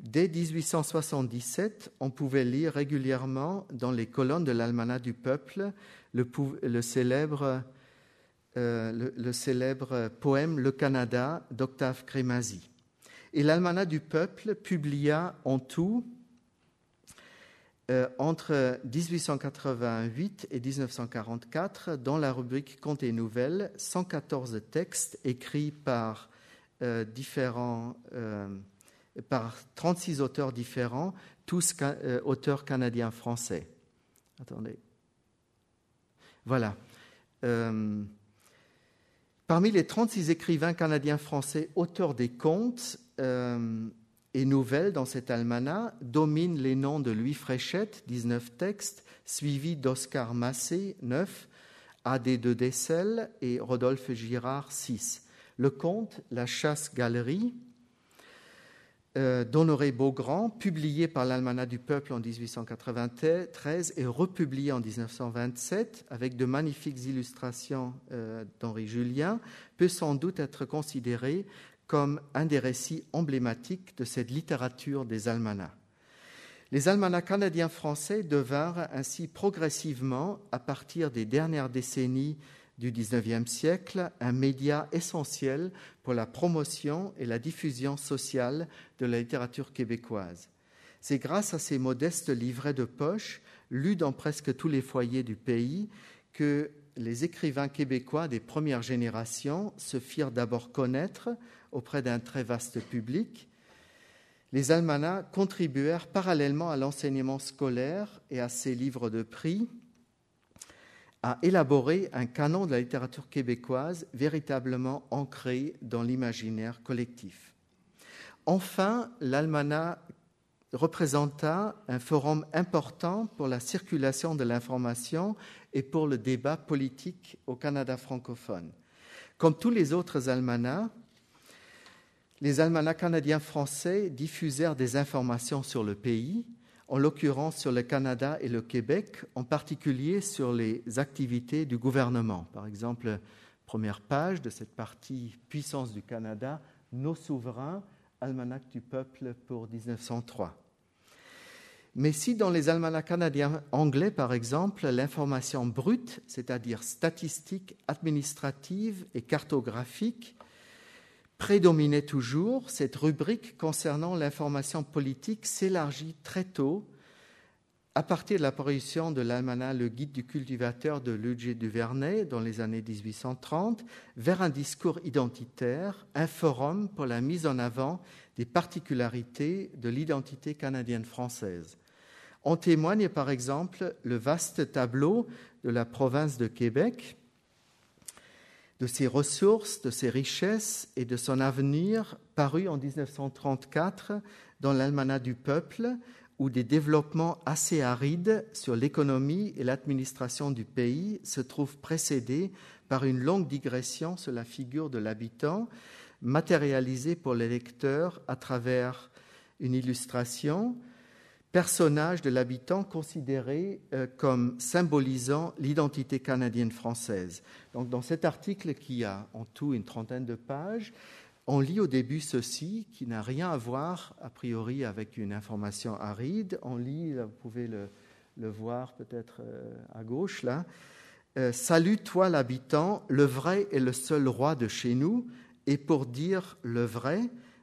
Dès 1877, on pouvait lire régulièrement dans les colonnes de l'Almanach du Peuple le, célèbre, euh, célèbre, poème Le Canada d'Octave Crémazie. Et l'Almanach du Peuple publia en tout, euh, entre 1888 et 1944, dans la rubrique Contes et Nouvelles, 114 textes écrits par euh, différents par 36 auteurs différents, tous euh, auteurs canadiens-français. Attendez. Voilà. Euh, parmi les 36 écrivains canadiens-français auteurs des contes euh, et nouvelles dans cet almanach dominent les noms de Louis Fréchette, 19 textes, suivis d'Oscar Massé, 9, A.D. de Dessel et Rodolphe Girard, 6. Le conte La chasse-galerie, euh, d'Honoré Beaugrand, publié par l'Almanach du Peuple en 1893 et republié en 1927 avec de magnifiques illustrations euh, d'Henri Julien, peut sans doute être considéré comme un des récits emblématiques de cette littérature des almanachs. Les almanachs canadiens-français devinrent ainsi progressivement, à partir des dernières décennies du XIXe siècle un média essentiel pour la promotion et la diffusion sociale de la littérature québécoise. C'est grâce à ces modestes livrets de poche, lus dans presque tous les foyers du pays, que les écrivains québécois des premières générations se firent d'abord connaître auprès d'un très vaste public. Les almanachs contribuèrent parallèlement à l'enseignement scolaire et à ces livres de prix a élaboré un canon de la littérature québécoise véritablement ancré dans l'imaginaire collectif. Enfin, l'almanach représenta un forum important pour la circulation de l'information et pour le débat politique au Canada francophone. Comme tous les autres almanachs, les almanachs canadiens français diffusèrent des informations sur le pays, en l'occurrence sur le Canada et le Québec, en particulier sur les activités du gouvernement. Par exemple, première page de cette partie Puissance du Canada, Nos souverains, Almanach du peuple pour 1903. Mais si dans les almanachs canadiens anglais, par exemple, l'information brute, c'est-à-dire statistique, administrative et cartographique, prédominait toujours, cette rubrique concernant l'information politique s'élargit très tôt, à partir de l'apparition de l'almanach Le Guide du cultivateur de Ludger Duvernay dans les années 1830, vers un discours identitaire, un forum pour la mise en avant des particularités de l'identité canadienne-française. En témoigne par exemple le vaste tableau de la province de Québec, de ses ressources, de ses richesses et de son avenir, paru en 1934 dans l'Almanach du peuple, où des développements assez arides sur l'économie et l'administration du pays se trouvent précédés par une longue digression sur la figure de l'habitant, matérialisée pour les lecteurs à travers une illustration, personnage de l'habitant considéré euh, comme symbolisant l'identité canadienne-française. Donc, dans cet article qui a en tout une trentaine de pages, on lit au début ceci, qui n'a rien à voir, a priori, avec une information aride. On lit, vous pouvez le, voir peut-être euh, à gauche là. Euh, Salut toi l'habitant, le vrai est le seul roi de chez nous, et pour dire le vrai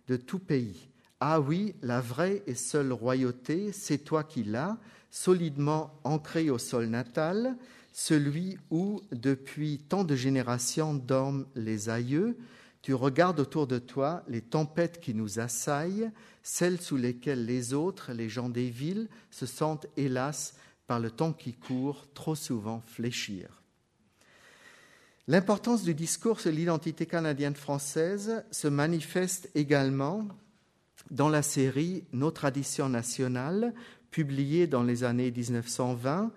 de tout pays. Ah oui, la vraie et seule royauté, c'est toi qui l'as, solidement ancré au sol natal, celui où, depuis tant de générations, dorment les aïeux. Tu regardes autour de toi les tempêtes qui nous assaillent, celles sous lesquelles les autres, les gens des villes, se sentent, hélas, par le temps qui court, trop souvent fléchir. L'importance du discours sur l'identité canadienne-française se manifeste également dans la série Nos traditions nationales, publiée dans les années 1920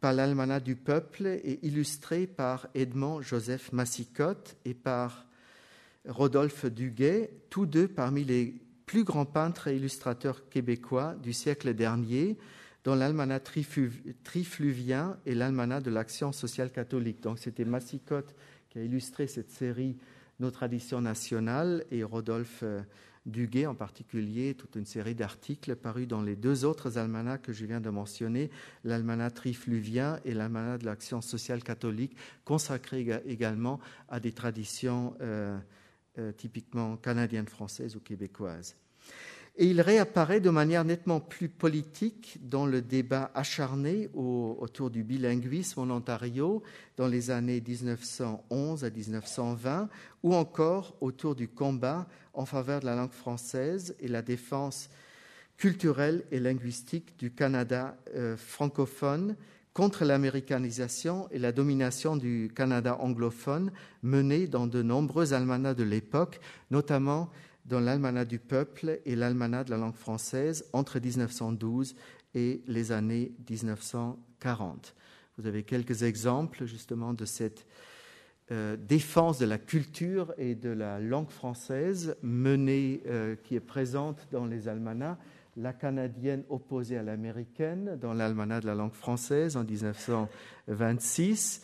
par l'Almanach du Peuple et illustrée par Edmond Joseph Massicotte et par Rodolphe Duguay, tous deux parmi les plus grands peintres et illustrateurs québécois du siècle dernier, dans l'Almanach trifluvien et l'Almanach de l'Action sociale catholique. Donc c'était Massicotte qui a illustré cette série Nos traditions nationales et Rodolphe Duguay en particulier, toute une série d'articles parus dans les deux autres almanachs que je viens de mentionner, l'almanach trifluvien et l'almanach de l'action sociale catholique, consacrés également à des traditions euh, euh, typiquement canadiennes, françaises ou québécoises. Et il réapparaît de manière nettement plus politique dans le débat acharné autour du bilinguisme en Ontario dans les années 1911 à 1920, ou encore autour du combat en faveur de la langue française et la défense culturelle et linguistique du Canada euh, francophone contre l'américanisation et la domination du Canada anglophone menée dans de nombreux almanachs de l'époque, notamment dans l'Almanach du peuple et l'Almanach de la langue française entre 1912 et les années 1940. Vous avez quelques exemples justement de cette euh, défense de la culture et de la langue française menée, euh, qui est présente dans les almanachs, la canadienne opposée à l'américaine dans l'almanach de la langue française en 1926,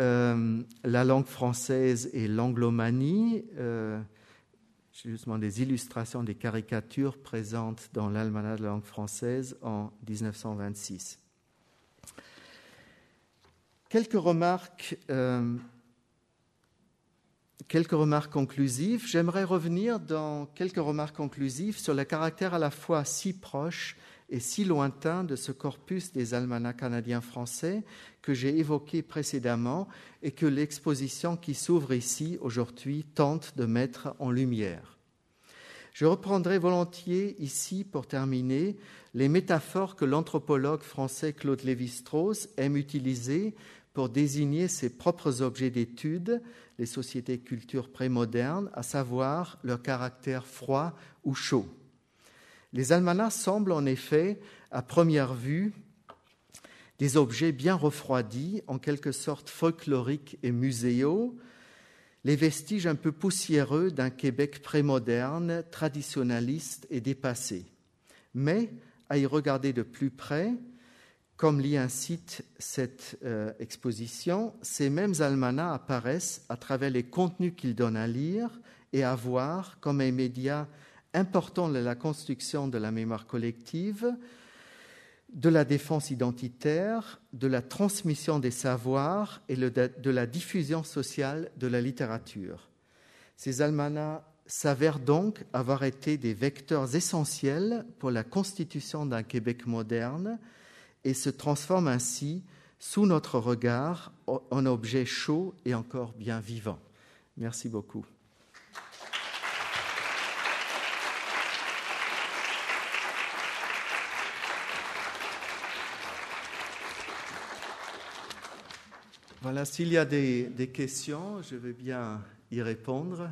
euh, la langue française et l'anglomanie, justement des illustrations, des caricatures présentes dans l'Almanach de la langue française en 1926. Quelques remarques, euh, quelques remarques conclusives. J'aimerais revenir dans quelques remarques conclusives sur le caractère à la fois si proche et si lointain de ce corpus des almanachs canadiens français que j'ai évoqué précédemment et que l'exposition qui s'ouvre ici aujourd'hui tente de mettre en lumière. Je reprendrai volontiers ici, pour terminer, les métaphores que l'anthropologue français Claude Lévi-Strauss aime utiliser pour désigner ses propres objets d'étude, les sociétés culture prémodernes, à savoir leur caractère froid ou chaud. Les almanachs semblent en effet, à première vue, des objets bien refroidis, en quelque sorte folkloriques et muséaux, les vestiges un peu poussiéreux d'un Québec prémoderne, traditionnaliste et dépassé. Mais, à y regarder de plus près, comme l'y incite cette euh, exposition, ces mêmes almanachs apparaissent à travers les contenus qu'ils donnent à lire et à voir comme un important de la construction de la mémoire collective, de la défense identitaire, de la transmission des savoirs et de la diffusion sociale de la littérature. Ces almanachs s'avèrent donc avoir été des vecteurs essentiels pour la constitution d'un Québec moderne et se transforment ainsi, sous notre regard, en objets chauds et encore bien vivants. Merci beaucoup. Voilà, s'il y a des, questions, je vais bien y répondre.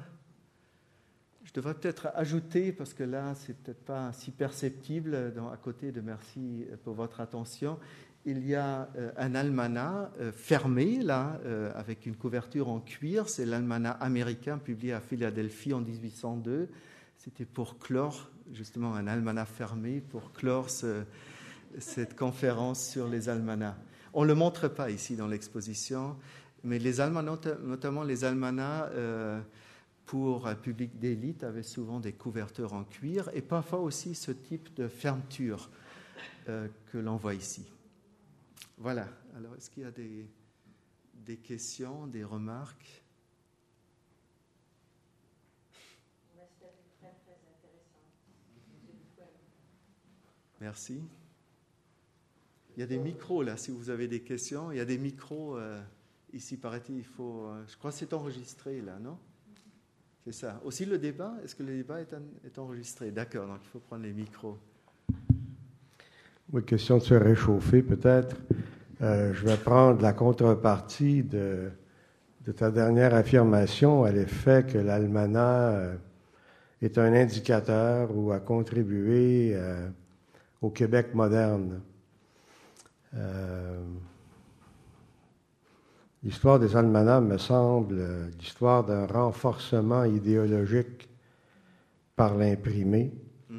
Je devrais peut-être ajouter, parce que là, c'est peut-être pas si perceptible à côté de merci pour votre attention. Il y a euh, un almanach euh, fermé, là, euh, avec une couverture en cuir. C'est l'almanach américain publié à Philadelphie en 1802. C'était pour clore, justement, un almanach fermé, pour clore cette conférence sur les almanachs. On ne le montre pas ici dans l'exposition, mais les almanachs, notamment les almanachs euh, pour un public d'élite, avaient souvent des couvertures en cuir et parfois aussi ce type de fermeture euh, que l'on voit ici. Voilà. Alors, est-ce qu'il y a des, des questions, des remarques? Merci. Il y a des micros là, si vous avez des questions. Il y a des micros euh, ici, paraît-il. Il faut, euh, je crois que c'est enregistré là, non? C'est ça. Aussi le débat. Est-ce que le débat est, enregistré? D'accord. Donc il faut prendre les micros. Oui, question de se réchauffer peut-être. Euh, je vais prendre la contrepartie de, ta dernière affirmation à l'effet que l'almanach est un indicateur ou a contribué au Québec moderne. Euh, l'histoire des almanachs me semble l'histoire d'un renforcement idéologique par l'imprimé mm-hmm.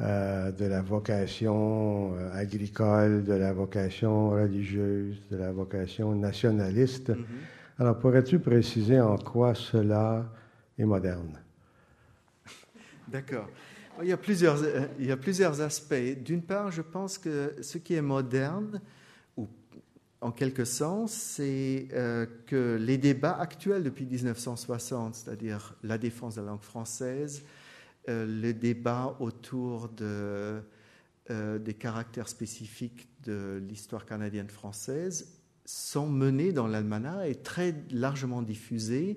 euh, de la vocation euh, agricole, de la vocation religieuse, de la vocation nationaliste. Mm-hmm. Alors, pourrais-tu préciser en quoi cela est moderne? D'accord. Il y a plusieurs, euh, aspects. D'une part, je pense que ce qui est moderne, ou en quelque sens, c'est euh, que les débats actuels depuis 1960, c'est-à-dire la défense de la langue française, euh, le débat autour de, des caractères spécifiques de l'histoire canadienne-française, sont menés dans l'almanach et très largement diffusés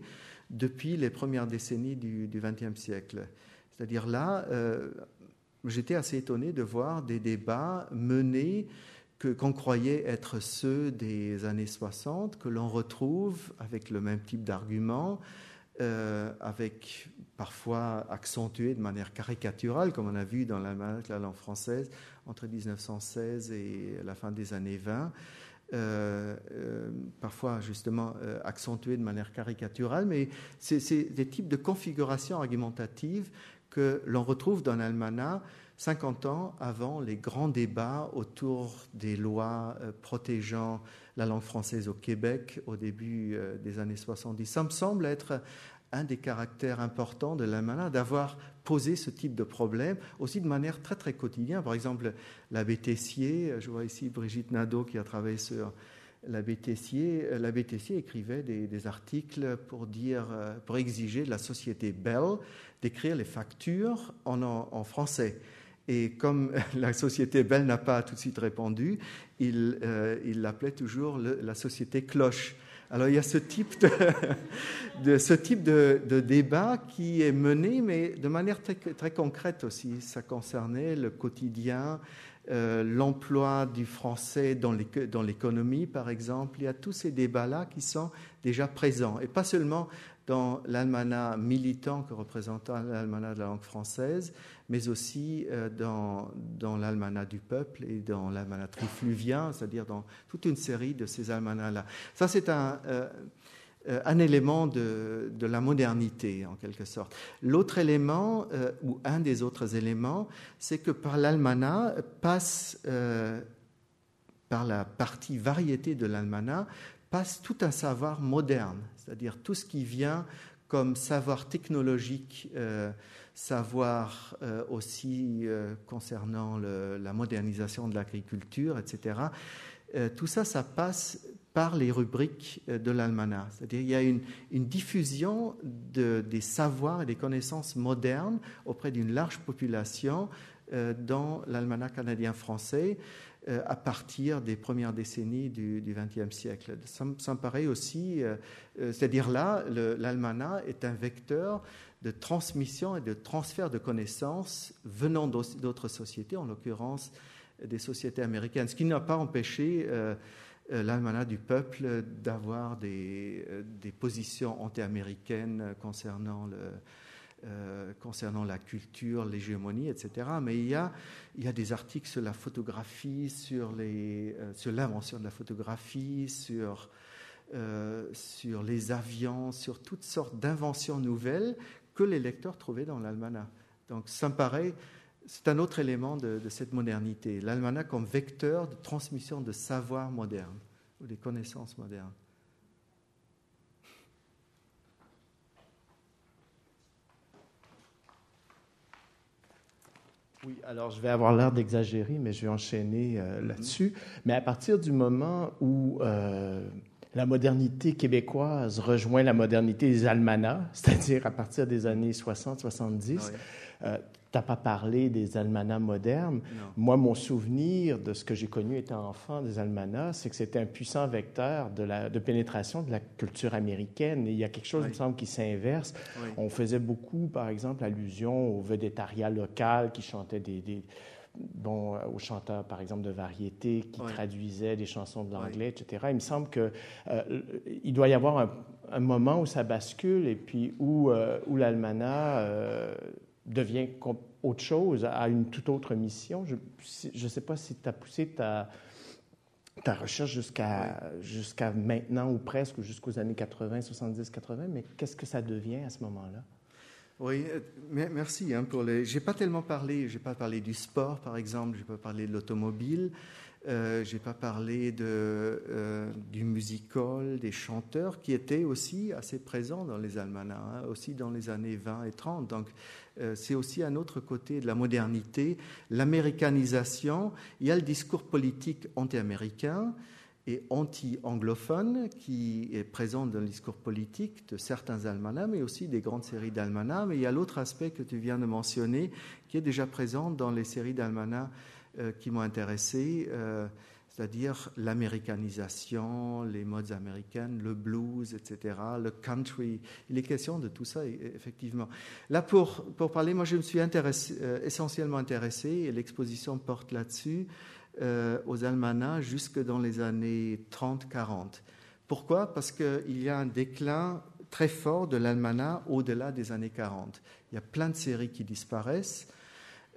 depuis les premières décennies du XXe siècle. C'est-à-dire là, euh, j'étais assez étonné de voir des débats menés que, qu'on croyait être ceux des années 60, que l'on retrouve avec le même type d'arguments, euh, avec parfois accentué de manière caricaturale, comme on a vu dans la, la langue française entre 1916 et la fin des années 20. Euh, parfois justement accentué de manière caricaturale, mais c'est des types de configurations argumentatives que l'on retrouve dans l'almanach 50 ans avant les grands débats autour des lois euh, protégeant la langue française au Québec au début euh, des années 70. Ça me semble être un des caractères importants de l'almanach d'avoir posé ce type de problème aussi de manière très très quotidienne. Par exemple, l'abbé Tessier, je vois ici Brigitte Nadeau qui a travaillé sur l'abbé Tessier, euh, écrivait des, articles pour, dire, euh, pour exiger de la société Bell d'écrire les factures en, en, français. Et comme la société Bell n'a pas tout de suite répondu, il euh, l'appelait toujours la société Cloche. Alors il y a ce type de, de ce type de, de, débat qui est mené, mais de manière très, très concrète aussi. Ça concernait le quotidien, euh, l'emploi du français dans l'économie, par exemple. Il y a tous ces débats-là qui sont déjà présents, et pas seulement dans l'almanach militant que représente l'almanach de la langue française, mais aussi euh, dans, dans l'almanach du peuple et dans l'almanach trifluvien, c'est-à-dire dans toute une série de ces almanachs-là. Ça, c'est un, euh, un élément de, la modernité, en quelque sorte. L'autre élément, euh, ou un des autres éléments, c'est que par l'almanach passe, euh, par la partie variété de l'almanach, passe tout un savoir moderne, c'est-à-dire tout ce qui vient comme savoir technologique, savoir aussi concernant la modernisation de l'agriculture, etc. tout ça, ça passe par les rubriques euh, de l'almanach. C'est-à-dire qu'il y a une, diffusion des savoirs et des connaissances modernes auprès d'une large population euh, dans l'almanach canadien-français euh, à partir des premières décennies du XXe siècle. Ça, me paraît aussi, c'est-à-dire là, l'almanach est un vecteur de transmission et de transfert de connaissances venant d'autres sociétés, en l'occurrence des sociétés américaines, ce qui n'a pas empêché l'almanach du peuple d'avoir des, des, positions anti-américaines concernant le, euh, concernant la culture, l'hégémonie, etc. Mais il y, a, il y a des articles sur la photographie, sur, les, euh, sur l'invention de la photographie, sur, euh, sur les avions, sur toutes sortes d'inventions nouvelles que les lecteurs trouvaient dans l'almanach. Donc ça me paraît, c'est un autre élément de, de cette modernité, l'almanach comme vecteur de transmission de savoir moderne ou des connaissances modernes. Oui, alors je vais avoir l'air d'exagérer, mais je vais enchaîner euh, là-dessus. Mais à partir du moment où euh, la modernité québécoise rejoint la modernité des almanachs, c'est-à-dire à partir des années 60-70, tu n'as pas parlé des almanachs modernes. Moi, mon souvenir de ce que j'ai connu étant enfant des almanachs, c'est que c'était un puissant vecteur de, la, de pénétration de la culture américaine. Et il y a quelque chose, il me semble, qui s'inverse. On faisait beaucoup, par exemple, allusion au vedettariat local qui chantait des, bon, aux chanteurs, par exemple, de variété qui traduisaient des chansons de l'anglais, etc. Il me semble qu'il euh, il doit y avoir un, moment où ça bascule et puis où, euh, où l'almanach euh, devient autre chose, a une toute autre mission. Je ne sais pas si tu as poussé ta, recherche jusqu'à jusqu'à maintenant ou presque, jusqu'aux années 80, 70, 80, mais qu'est-ce que ça devient à ce moment-là? Oui, euh, merci hein, pour les. J'ai pas tellement parlé. J'ai pas parlé du sport, par exemple. J'ai pas parlé de l'automobile. Euh, j'ai pas parlé euh, du musical, des chanteurs qui étaient aussi assez présents dans les almanachs, hein, aussi dans les années 20 et 30. Donc, euh, c'est aussi un autre côté de la modernité, l'américanisation. Il y a le discours politique anti-américain et anti-anglophone qui est présent dans le discours politique de certains almanachs, mais aussi des grandes séries d'almanachs. Mais il y a l'autre aspect que tu viens de mentionner qui est déjà présent dans les séries d'almanachs qui m'ont intéressé. Euh, c'est-à-dire l'américanisation, les modes américaines, le blues, etc., le country. Il est question de tout ça, effectivement. Là, pour, pour parler, moi, je me suis euh, essentiellement intéressé, et l'exposition porte là-dessus, euh, aux almanachs jusque dans les années 30-40. Pourquoi? Parce qu'il y a un déclin très fort de l'almanach au-delà des années 40. Il y a plein de séries qui disparaissent.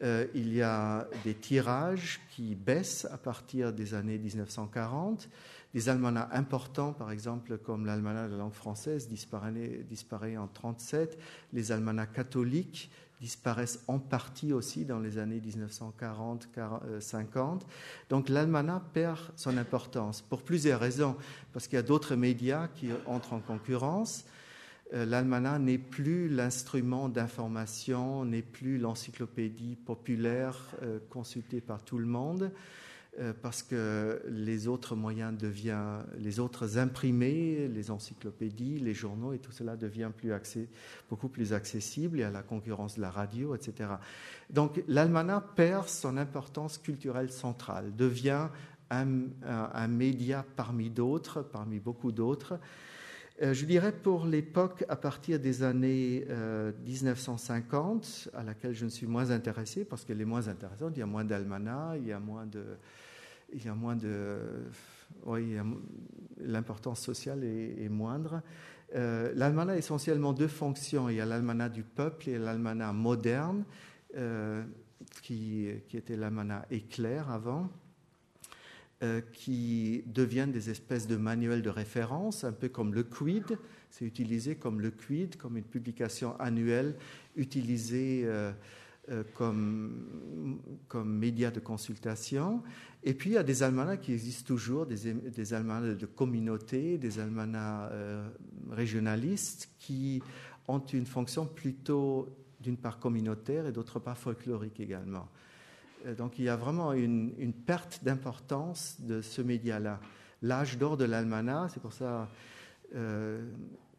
Euh, il y a des tirages qui baissent à partir des années 1940. Des almanachs importants, par exemple, comme l'almanach de la langue française, disparaît, en 1937. Les catholiques disparaissent en partie aussi dans les années 1940-50. Euh, Donc l'almanach perd son importance pour plusieurs raisons. Parce qu'il y a d'autres médias qui entrent en concurrence. Euh, l'almanach n'est plus l'instrument d'information, n'est plus l'encyclopédie populaire euh, consultée par tout le monde, euh, parce que les autres moyens deviennent, les autres imprimés, les encyclopédies, les journaux et tout cela devient plus beaucoup plus accessible. Y a la concurrence de la radio, etc. Donc l'almanach perd son importance culturelle centrale, devient un média parmi d'autres, parmi beaucoup d'autres. Euh, je dirais pour l'époque à partir des années 1950, euh, à laquelle je ne suis moins intéressé parce qu'elle est moins intéressante. Il y a moins d'almanach, il y a moins de, il y a moins de, oui, l'importance sociale est, moindre. Euh, l'almanach a essentiellement deux fonctions. Il y a l'almanach du peuple et l'almanach moderne, qui, qui était l'almanach éclair avant. Euh, qui deviennent des espèces de manuels de référence, un peu comme le Quid. C'est utilisé comme le Quid, comme une publication annuelle utilisée euh, euh, comme, comme média de consultation. Et puis, il y a des almanachs qui existent toujours, des, des almanachs de communauté, des almanachs régionalistes qui ont une fonction plutôt, d'une part, communautaire et d'autre part, folklorique également. Euh, donc il y a vraiment une, perte d'importance de ce média-là. L'âge d'or de l'almanach, c'est pour ça euh,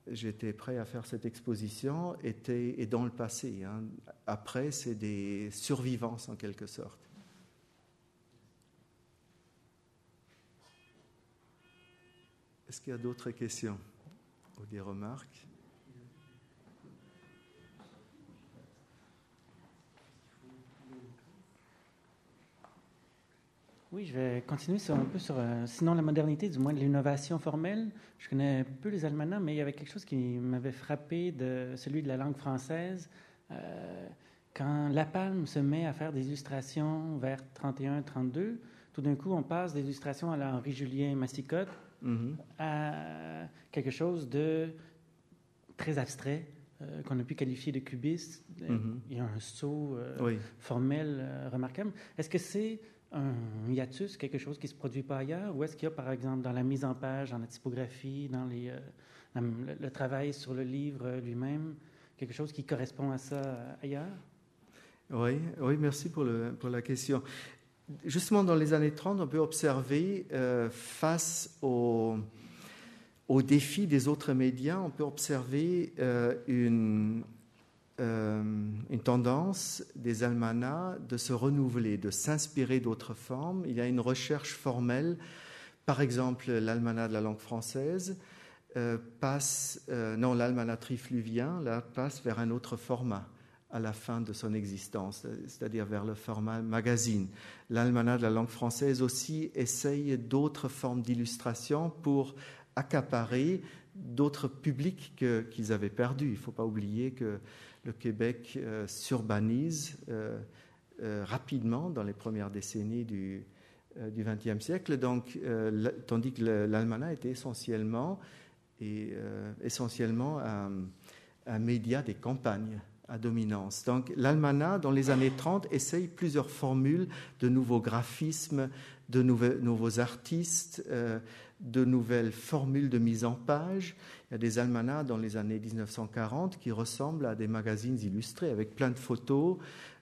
j'étais prêt à faire cette exposition, était, est dans le passé. Hein. Après, c'est des survivances en quelque sorte. Est-ce qu'il y a d'autres questions ou des remarques? Oui, je vais continuer sur un peu sur, euh, sinon la modernité, du moins de l'innovation formelle. Je connais peu les almanachs, mais il y avait quelque chose qui m'avait frappé de celui de la langue française. Euh, quand La Palme se met à faire des illustrations vers 31-32, tout d'un coup, on passe des illustrations à Henri-Julien Massicotte mm-hmm. à quelque chose de très abstrait, euh, qu'on a pu qualifier de cubiste. Mm-hmm. Il y a un saut formel remarquable. Est-ce que c'est un hiatus, quelque chose qui ne se produit pas ailleurs? Ou est-ce qu'il y a, par exemple, dans la mise en page, dans la typographie, dans euh, le, travail sur le livre lui-même, quelque chose qui correspond à ça ailleurs? Oui, oui merci pour, la question. Justement, dans les années 30, on peut observer, euh, face aux, aux, défis des autres médias, on peut observer euh, une, euh, une tendance des almanachs de se renouveler, de s'inspirer d'autres formes. Il y a une recherche formelle. Par exemple, l'almanach de la langue française euh, passe, euh, non, l'almanach trifluvien, passe vers un autre format à la fin de son existence, c'est-à-dire vers le format magazine. L'almanach de la langue française aussi essaye d'autres formes d'illustration pour accaparer d'autres publics qu'ils avaient perdus. Il ne faut pas oublier que le Québec euh, s'urbanise euh, euh, rapidement dans les premières décennies du XXe siècle, donc, tandis que l'almanach était essentiellement, un, média des campagnes à dominance. Donc l'almanach, dans les années 30, essaye plusieurs formules de nouveaux graphismes, de nouveaux artistes, de nouvelles formules de mise en page. Il y a des almanachs dans les années 1940 qui ressemblent à des magazines illustrés avec plein de photos.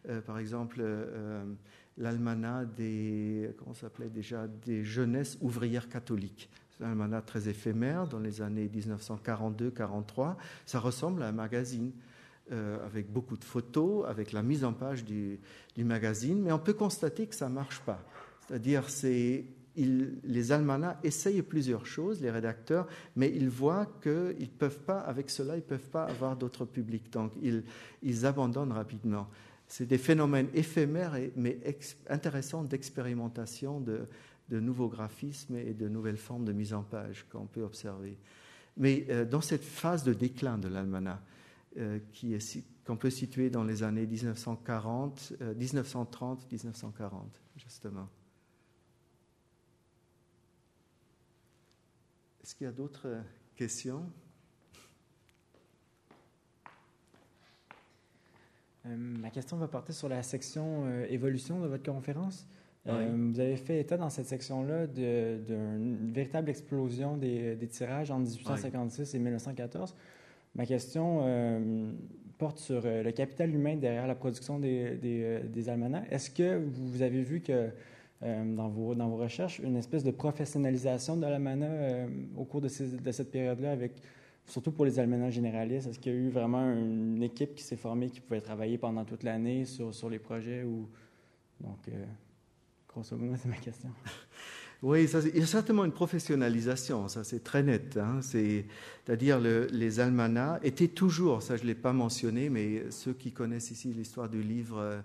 Euh, par exemple, euh, l'almanach des, comment s'appelait déjà, des jeunesses ouvrières catholiques. C'est un almanach très éphémère dans les années 1942-43. Ça ressemble à un magazine. Euh, avec beaucoup de photos, avec la mise en page du, du magazine, mais on peut constater que ça ne marche pas. C'est-à-dire, c'est les almanachs essayent plusieurs choses, les rédacteurs, mais ils voient qu'ils peuvent pas, avec cela, ils ne peuvent pas avoir d'autres publics. Donc, ils, abandonnent rapidement. C'est des phénomènes éphémères, mais intéressants d'expérimentation de, nouveaux graphismes et de nouvelles formes de mise en page qu'on peut observer. Mais euh, dans cette phase de déclin de l'almanach, euh, qu'on peut situer dans les années 1940, 1930-1940, euh, justement. Est-ce qu'il y a d'autres euh, questions? Euh, Ma question va porter sur la section euh, évolution de votre conférence. vous avez fait état dans cette section-là d'une véritable explosion des, tirages entre 1856 et 1914. Ma question porte sur le capital humain derrière la production des, des, des almanachs. Est-ce que vous avez vu que euh, dans, vos, dans vos recherches, une espèce de professionnalisation de l'almanach euh, au cours de, cette période-là, avec, surtout pour les almanachs généralistes? Est-ce qu'il y a eu vraiment une équipe qui s'est formée, qui pouvait travailler pendant toute l'année sur, sur les projets? Ou... Donc, euh, grosso modo, c'est ma question. Oui, il y a certainement une professionnalisation, ça c'est très net. Hein. C'est-à-dire le, les almanachs étaient toujours, ça je ne l'ai pas mentionné, mais ceux qui connaissent ici l'histoire du livre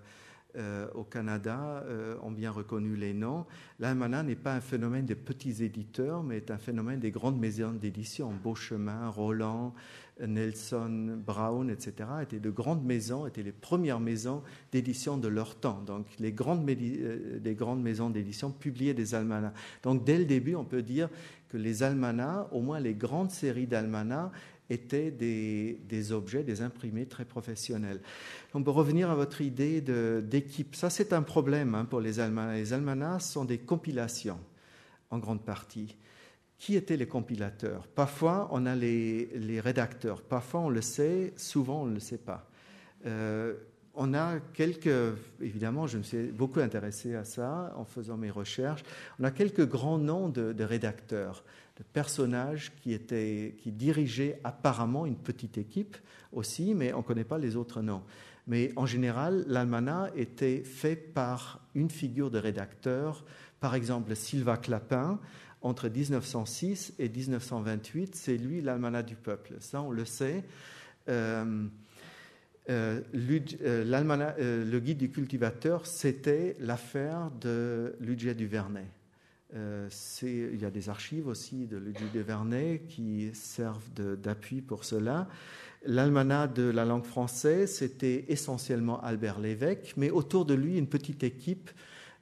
euh, au Canada euh, ont bien reconnu les noms. L'almanach n'est pas un phénomène des petits éditeurs, mais est un phénomène des grandes maisons d'édition. Beauchemin, Roland, Nelson, Brown, etc. étaient de grandes maisons, étaient les premières maisons d'édition de leur temps. Donc les grandes, euh, les grandes maisons d'édition publiaient des almanachs. Donc dès le début, on peut dire que les almanachs, au moins les grandes séries d'almanachs, étaient des, objets, des imprimés très professionnels. On peut revenir à votre idée d'équipe. Ça, c'est un problème hein, pour les almanachs. Les almanachs sont des compilations, en grande partie. Qui étaient les compilateurs? Parfois, on a les, rédacteurs. Parfois, on le sait. Souvent, on ne le sait pas. Euh, on a quelques, évidemment, je me suis beaucoup intéressé à ça en faisant mes recherches. On a quelques grands noms de rédacteurs de personnages qui, étaient, qui dirigeaient apparemment une petite équipe aussi, mais on ne connaît pas les autres noms. Mais en général, l'almanach était fait par une figure de rédacteur, par exemple Sylvain Clapin, entre 1906 et 1928, c'est lui l'almanach du peuple. Ça, on le sait. Euh, euh, le guide du cultivateur, c'était l'affaire de Ludger du Vernet. il y a des archives aussi de du Vernet qui servent d'appui pour cela. L'almanach de la langue française, c'était essentiellement Albert Lévesque, mais autour de lui, une petite équipe,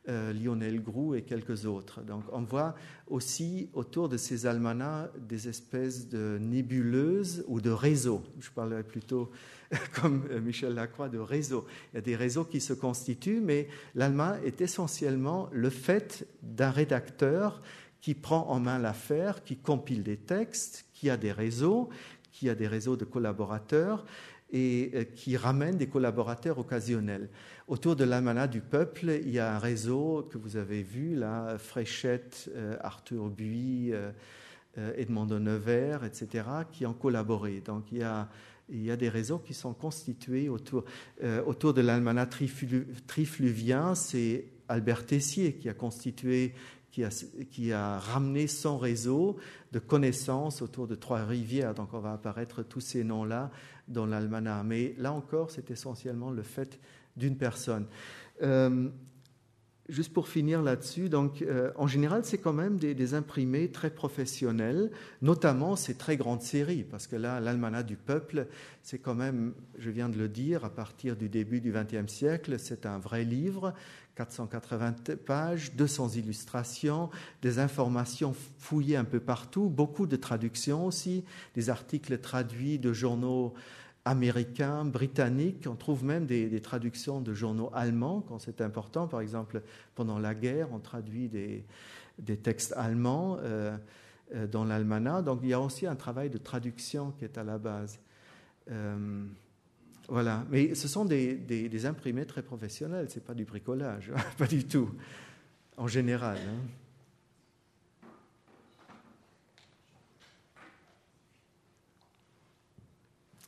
euh, Lionel Groux et quelques autres. Donc on voit aussi autour de ces almanachs des espèces de nébuleuses ou de réseaux. Je parlerai plutôt, comme Michel Lacroix, de réseaux. Il y a des réseaux qui se constituent, mais l'almanach est essentiellement le fait d'un rédacteur qui prend en main l'affaire, qui compile des textes, qui a des réseaux, qui a des réseaux de collaborateurs et euh, qui ramène des collaborateurs occasionnels. Autour de l'Amana du peuple, il y a un réseau que vous avez vu là, Fréchette, euh, Arthur Buy, euh, Edmond de Nevers, etc., qui ont collaboré. Donc il y a, des réseaux qui sont constitués autour, autour de l'Almanach trifluvien. C'est Albert Tessier qui a constitué qui a, qui a, ramené son réseau de connaissances autour de Trois-Rivières. Donc on va apparaître tous ces noms-là dans l'almanach. Mais là encore, c'est essentiellement le fait d'une personne. Euh, juste pour finir là-dessus, donc euh, en général, c'est quand même des, des, imprimés très professionnels, notamment ces très grandes séries, parce que là, l'almanach du peuple, c'est quand même, je viens de le dire, à partir du début du XXe siècle, c'est un vrai livre 480 pages, 200 illustrations, des informations fouillées un peu partout, beaucoup de traductions aussi, des articles traduits de journaux américains, britanniques. On trouve même des, traductions de journaux allemands quand c'est important. Par exemple, pendant la guerre, on traduit des, textes allemands euh, euh, dans l'almanach. Donc il y a aussi un travail de traduction qui est à la base. Euh, voilà, mais ce sont des, imprimés très professionnels, ce n'est pas du bricolage, pas du tout, en général. Hein.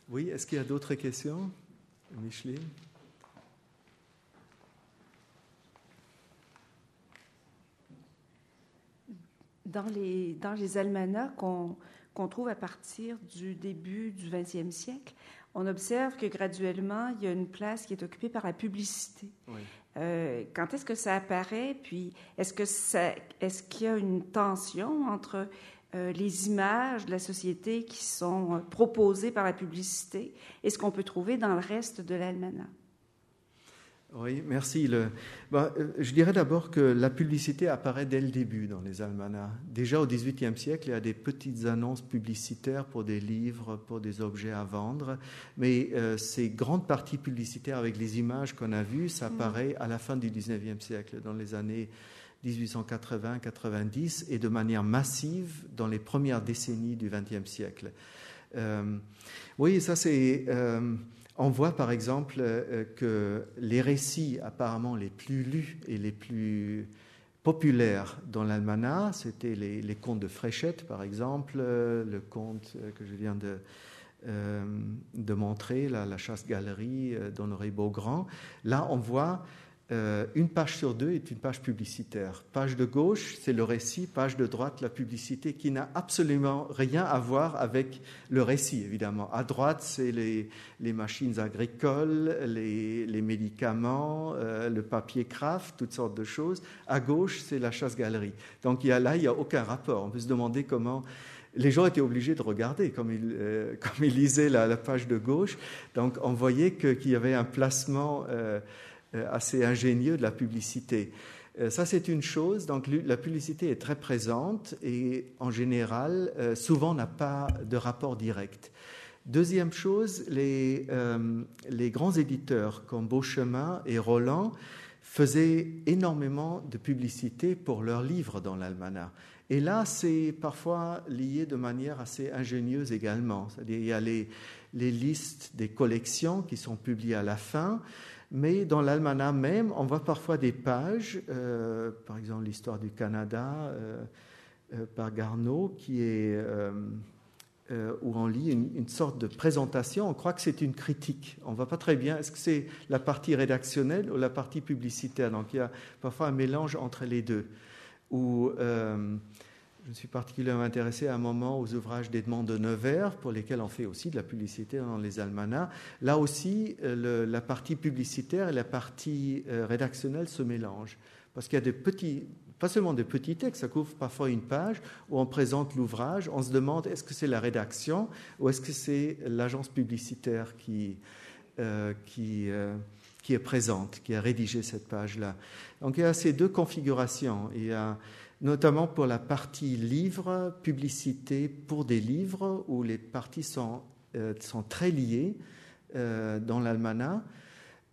Oui, est-ce qu'il y a d'autres questions Micheline? Dans les, dans les almanachs qu'on trouve à partir du début du 20e siècle, on observe que graduellement, il y a une place qui est occupée par la publicité. Euh, quand est-ce que ça apparaît? Puis, est-ce que est-ce qu'il y a une tension entre les images de la société qui sont euh, proposées par la publicité et ce qu'on peut trouver dans le reste de l'almanach? Oui, merci. Le, ben, euh, je dirais d'abord que la publicité apparaît dès le début dans les almanachs. Déjà au XVIIIe siècle, il y a des petites annonces publicitaires pour des livres, pour des objets à vendre, mais euh, ces grandes parties publicitaires avec les images qu'on a vues, ça mm. apparaît à la fin du XIXe siècle, dans les années 1880-90 et de manière massive dans les premières décennies du XXe siècle. Euh, oui, ça c'est on voit par exemple euh, que les récits apparemment les plus lus et les plus populaires dans l'almanach, c'était les, contes de Fréchette par exemple, euh, le conte euh, que je viens de, montrer, la chasse-galerie d'Honoré Beaugrand. Là, on voit euh, une page sur deux est une page publicitaire. Page de gauche, c'est le récit, page de droite, la publicité, qui n'a absolument rien à voir avec le récit, évidemment. À droite, c'est les, machines agricoles, les, médicaments, euh, le papier craft, toutes sortes de choses. À gauche, c'est la chasse-galerie. Donc là, il n'y a aucun rapport. On peut se demander comment les gens étaient obligés de regarder comme ils, euh, lisaient la, page de gauche. Donc on voyait qu'il y avait un placement assez ingénieux de la publicité. Euh, ça, c'est une chose. Donc, la publicité est très présente et, en général, euh, souvent n'a pas de rapport direct. Deuxième chose, les, les grands éditeurs comme Beauchemin et Roland faisaient énormément de publicité pour leurs livres dans l'almanach. Et là, c'est parfois lié de manière assez ingénieuse également. C'est-à-dire, il y a les, les listes des collections qui sont publiées à la fin mais dans l'almanach même, on voit parfois des pages, euh, par exemple l'histoire du Canada euh, euh, par Garneau, qui est, où on lit une, sorte de présentation, on croit que c'est une critique. On ne voit pas très bien, est-ce que c'est la partie rédactionnelle ou la partie publicitaire? Donc il y a parfois un mélange entre les deux. Je suis particulièrement intéressé à un moment aux ouvrages d'Edmond de Nevers, pour lesquels on fait aussi de la publicité dans les almanachs. Là aussi, euh, la partie publicitaire et la partie euh, rédactionnelle se mélangent. Parce qu'il y a des petits, pas seulement des petits textes, ça couvre parfois une page où on présente l'ouvrage, on se demande est-ce que c'est la rédaction ou est-ce que c'est l'agence publicitaire qui, euh, qui est présente, qui a rédigé cette page-là? Donc il y a ces deux configurations. Il y a notamment pour la partie livre, publicité pour des livres, où les parties sont, euh, sont très liées euh, dans l'almanach.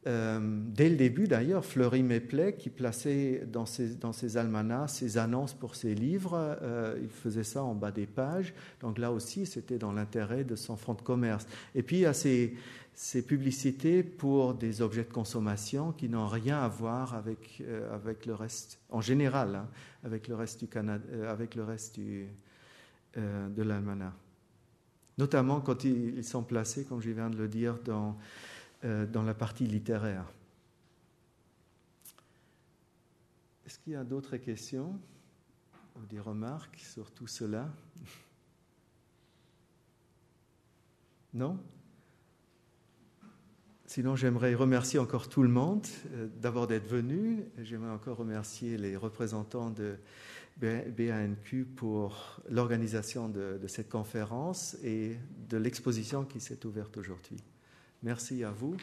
Euh, dès le début, d'ailleurs, Fleury Méplet, qui plaçait dans ses, dans ses almanachs ses annonces pour ses livres, il faisait ça en bas des pages. Donc là aussi, c'était dans l'intérêt de son fonds de commerce. Et puis, il y a ces, ces publicités pour des objets de consommation qui n'ont rien à voir avec, euh, avec le reste, en général, hein, avec le reste du Canada, euh, avec le reste euh, de l'almanach. Notamment quand ils, sont placés, comme je viens de le dire, dans, dans la partie littéraire. Est-ce qu'il y a d'autres questions ou des remarques sur tout cela? Non? Sinon, j'aimerais remercier encore tout le monde euh, d'abord d'être venu. J'aimerais encore remercier les représentants de BANQ pour l'organisation de, de, cette conférence et de l'exposition qui s'est ouverte aujourd'hui. Merci à vous.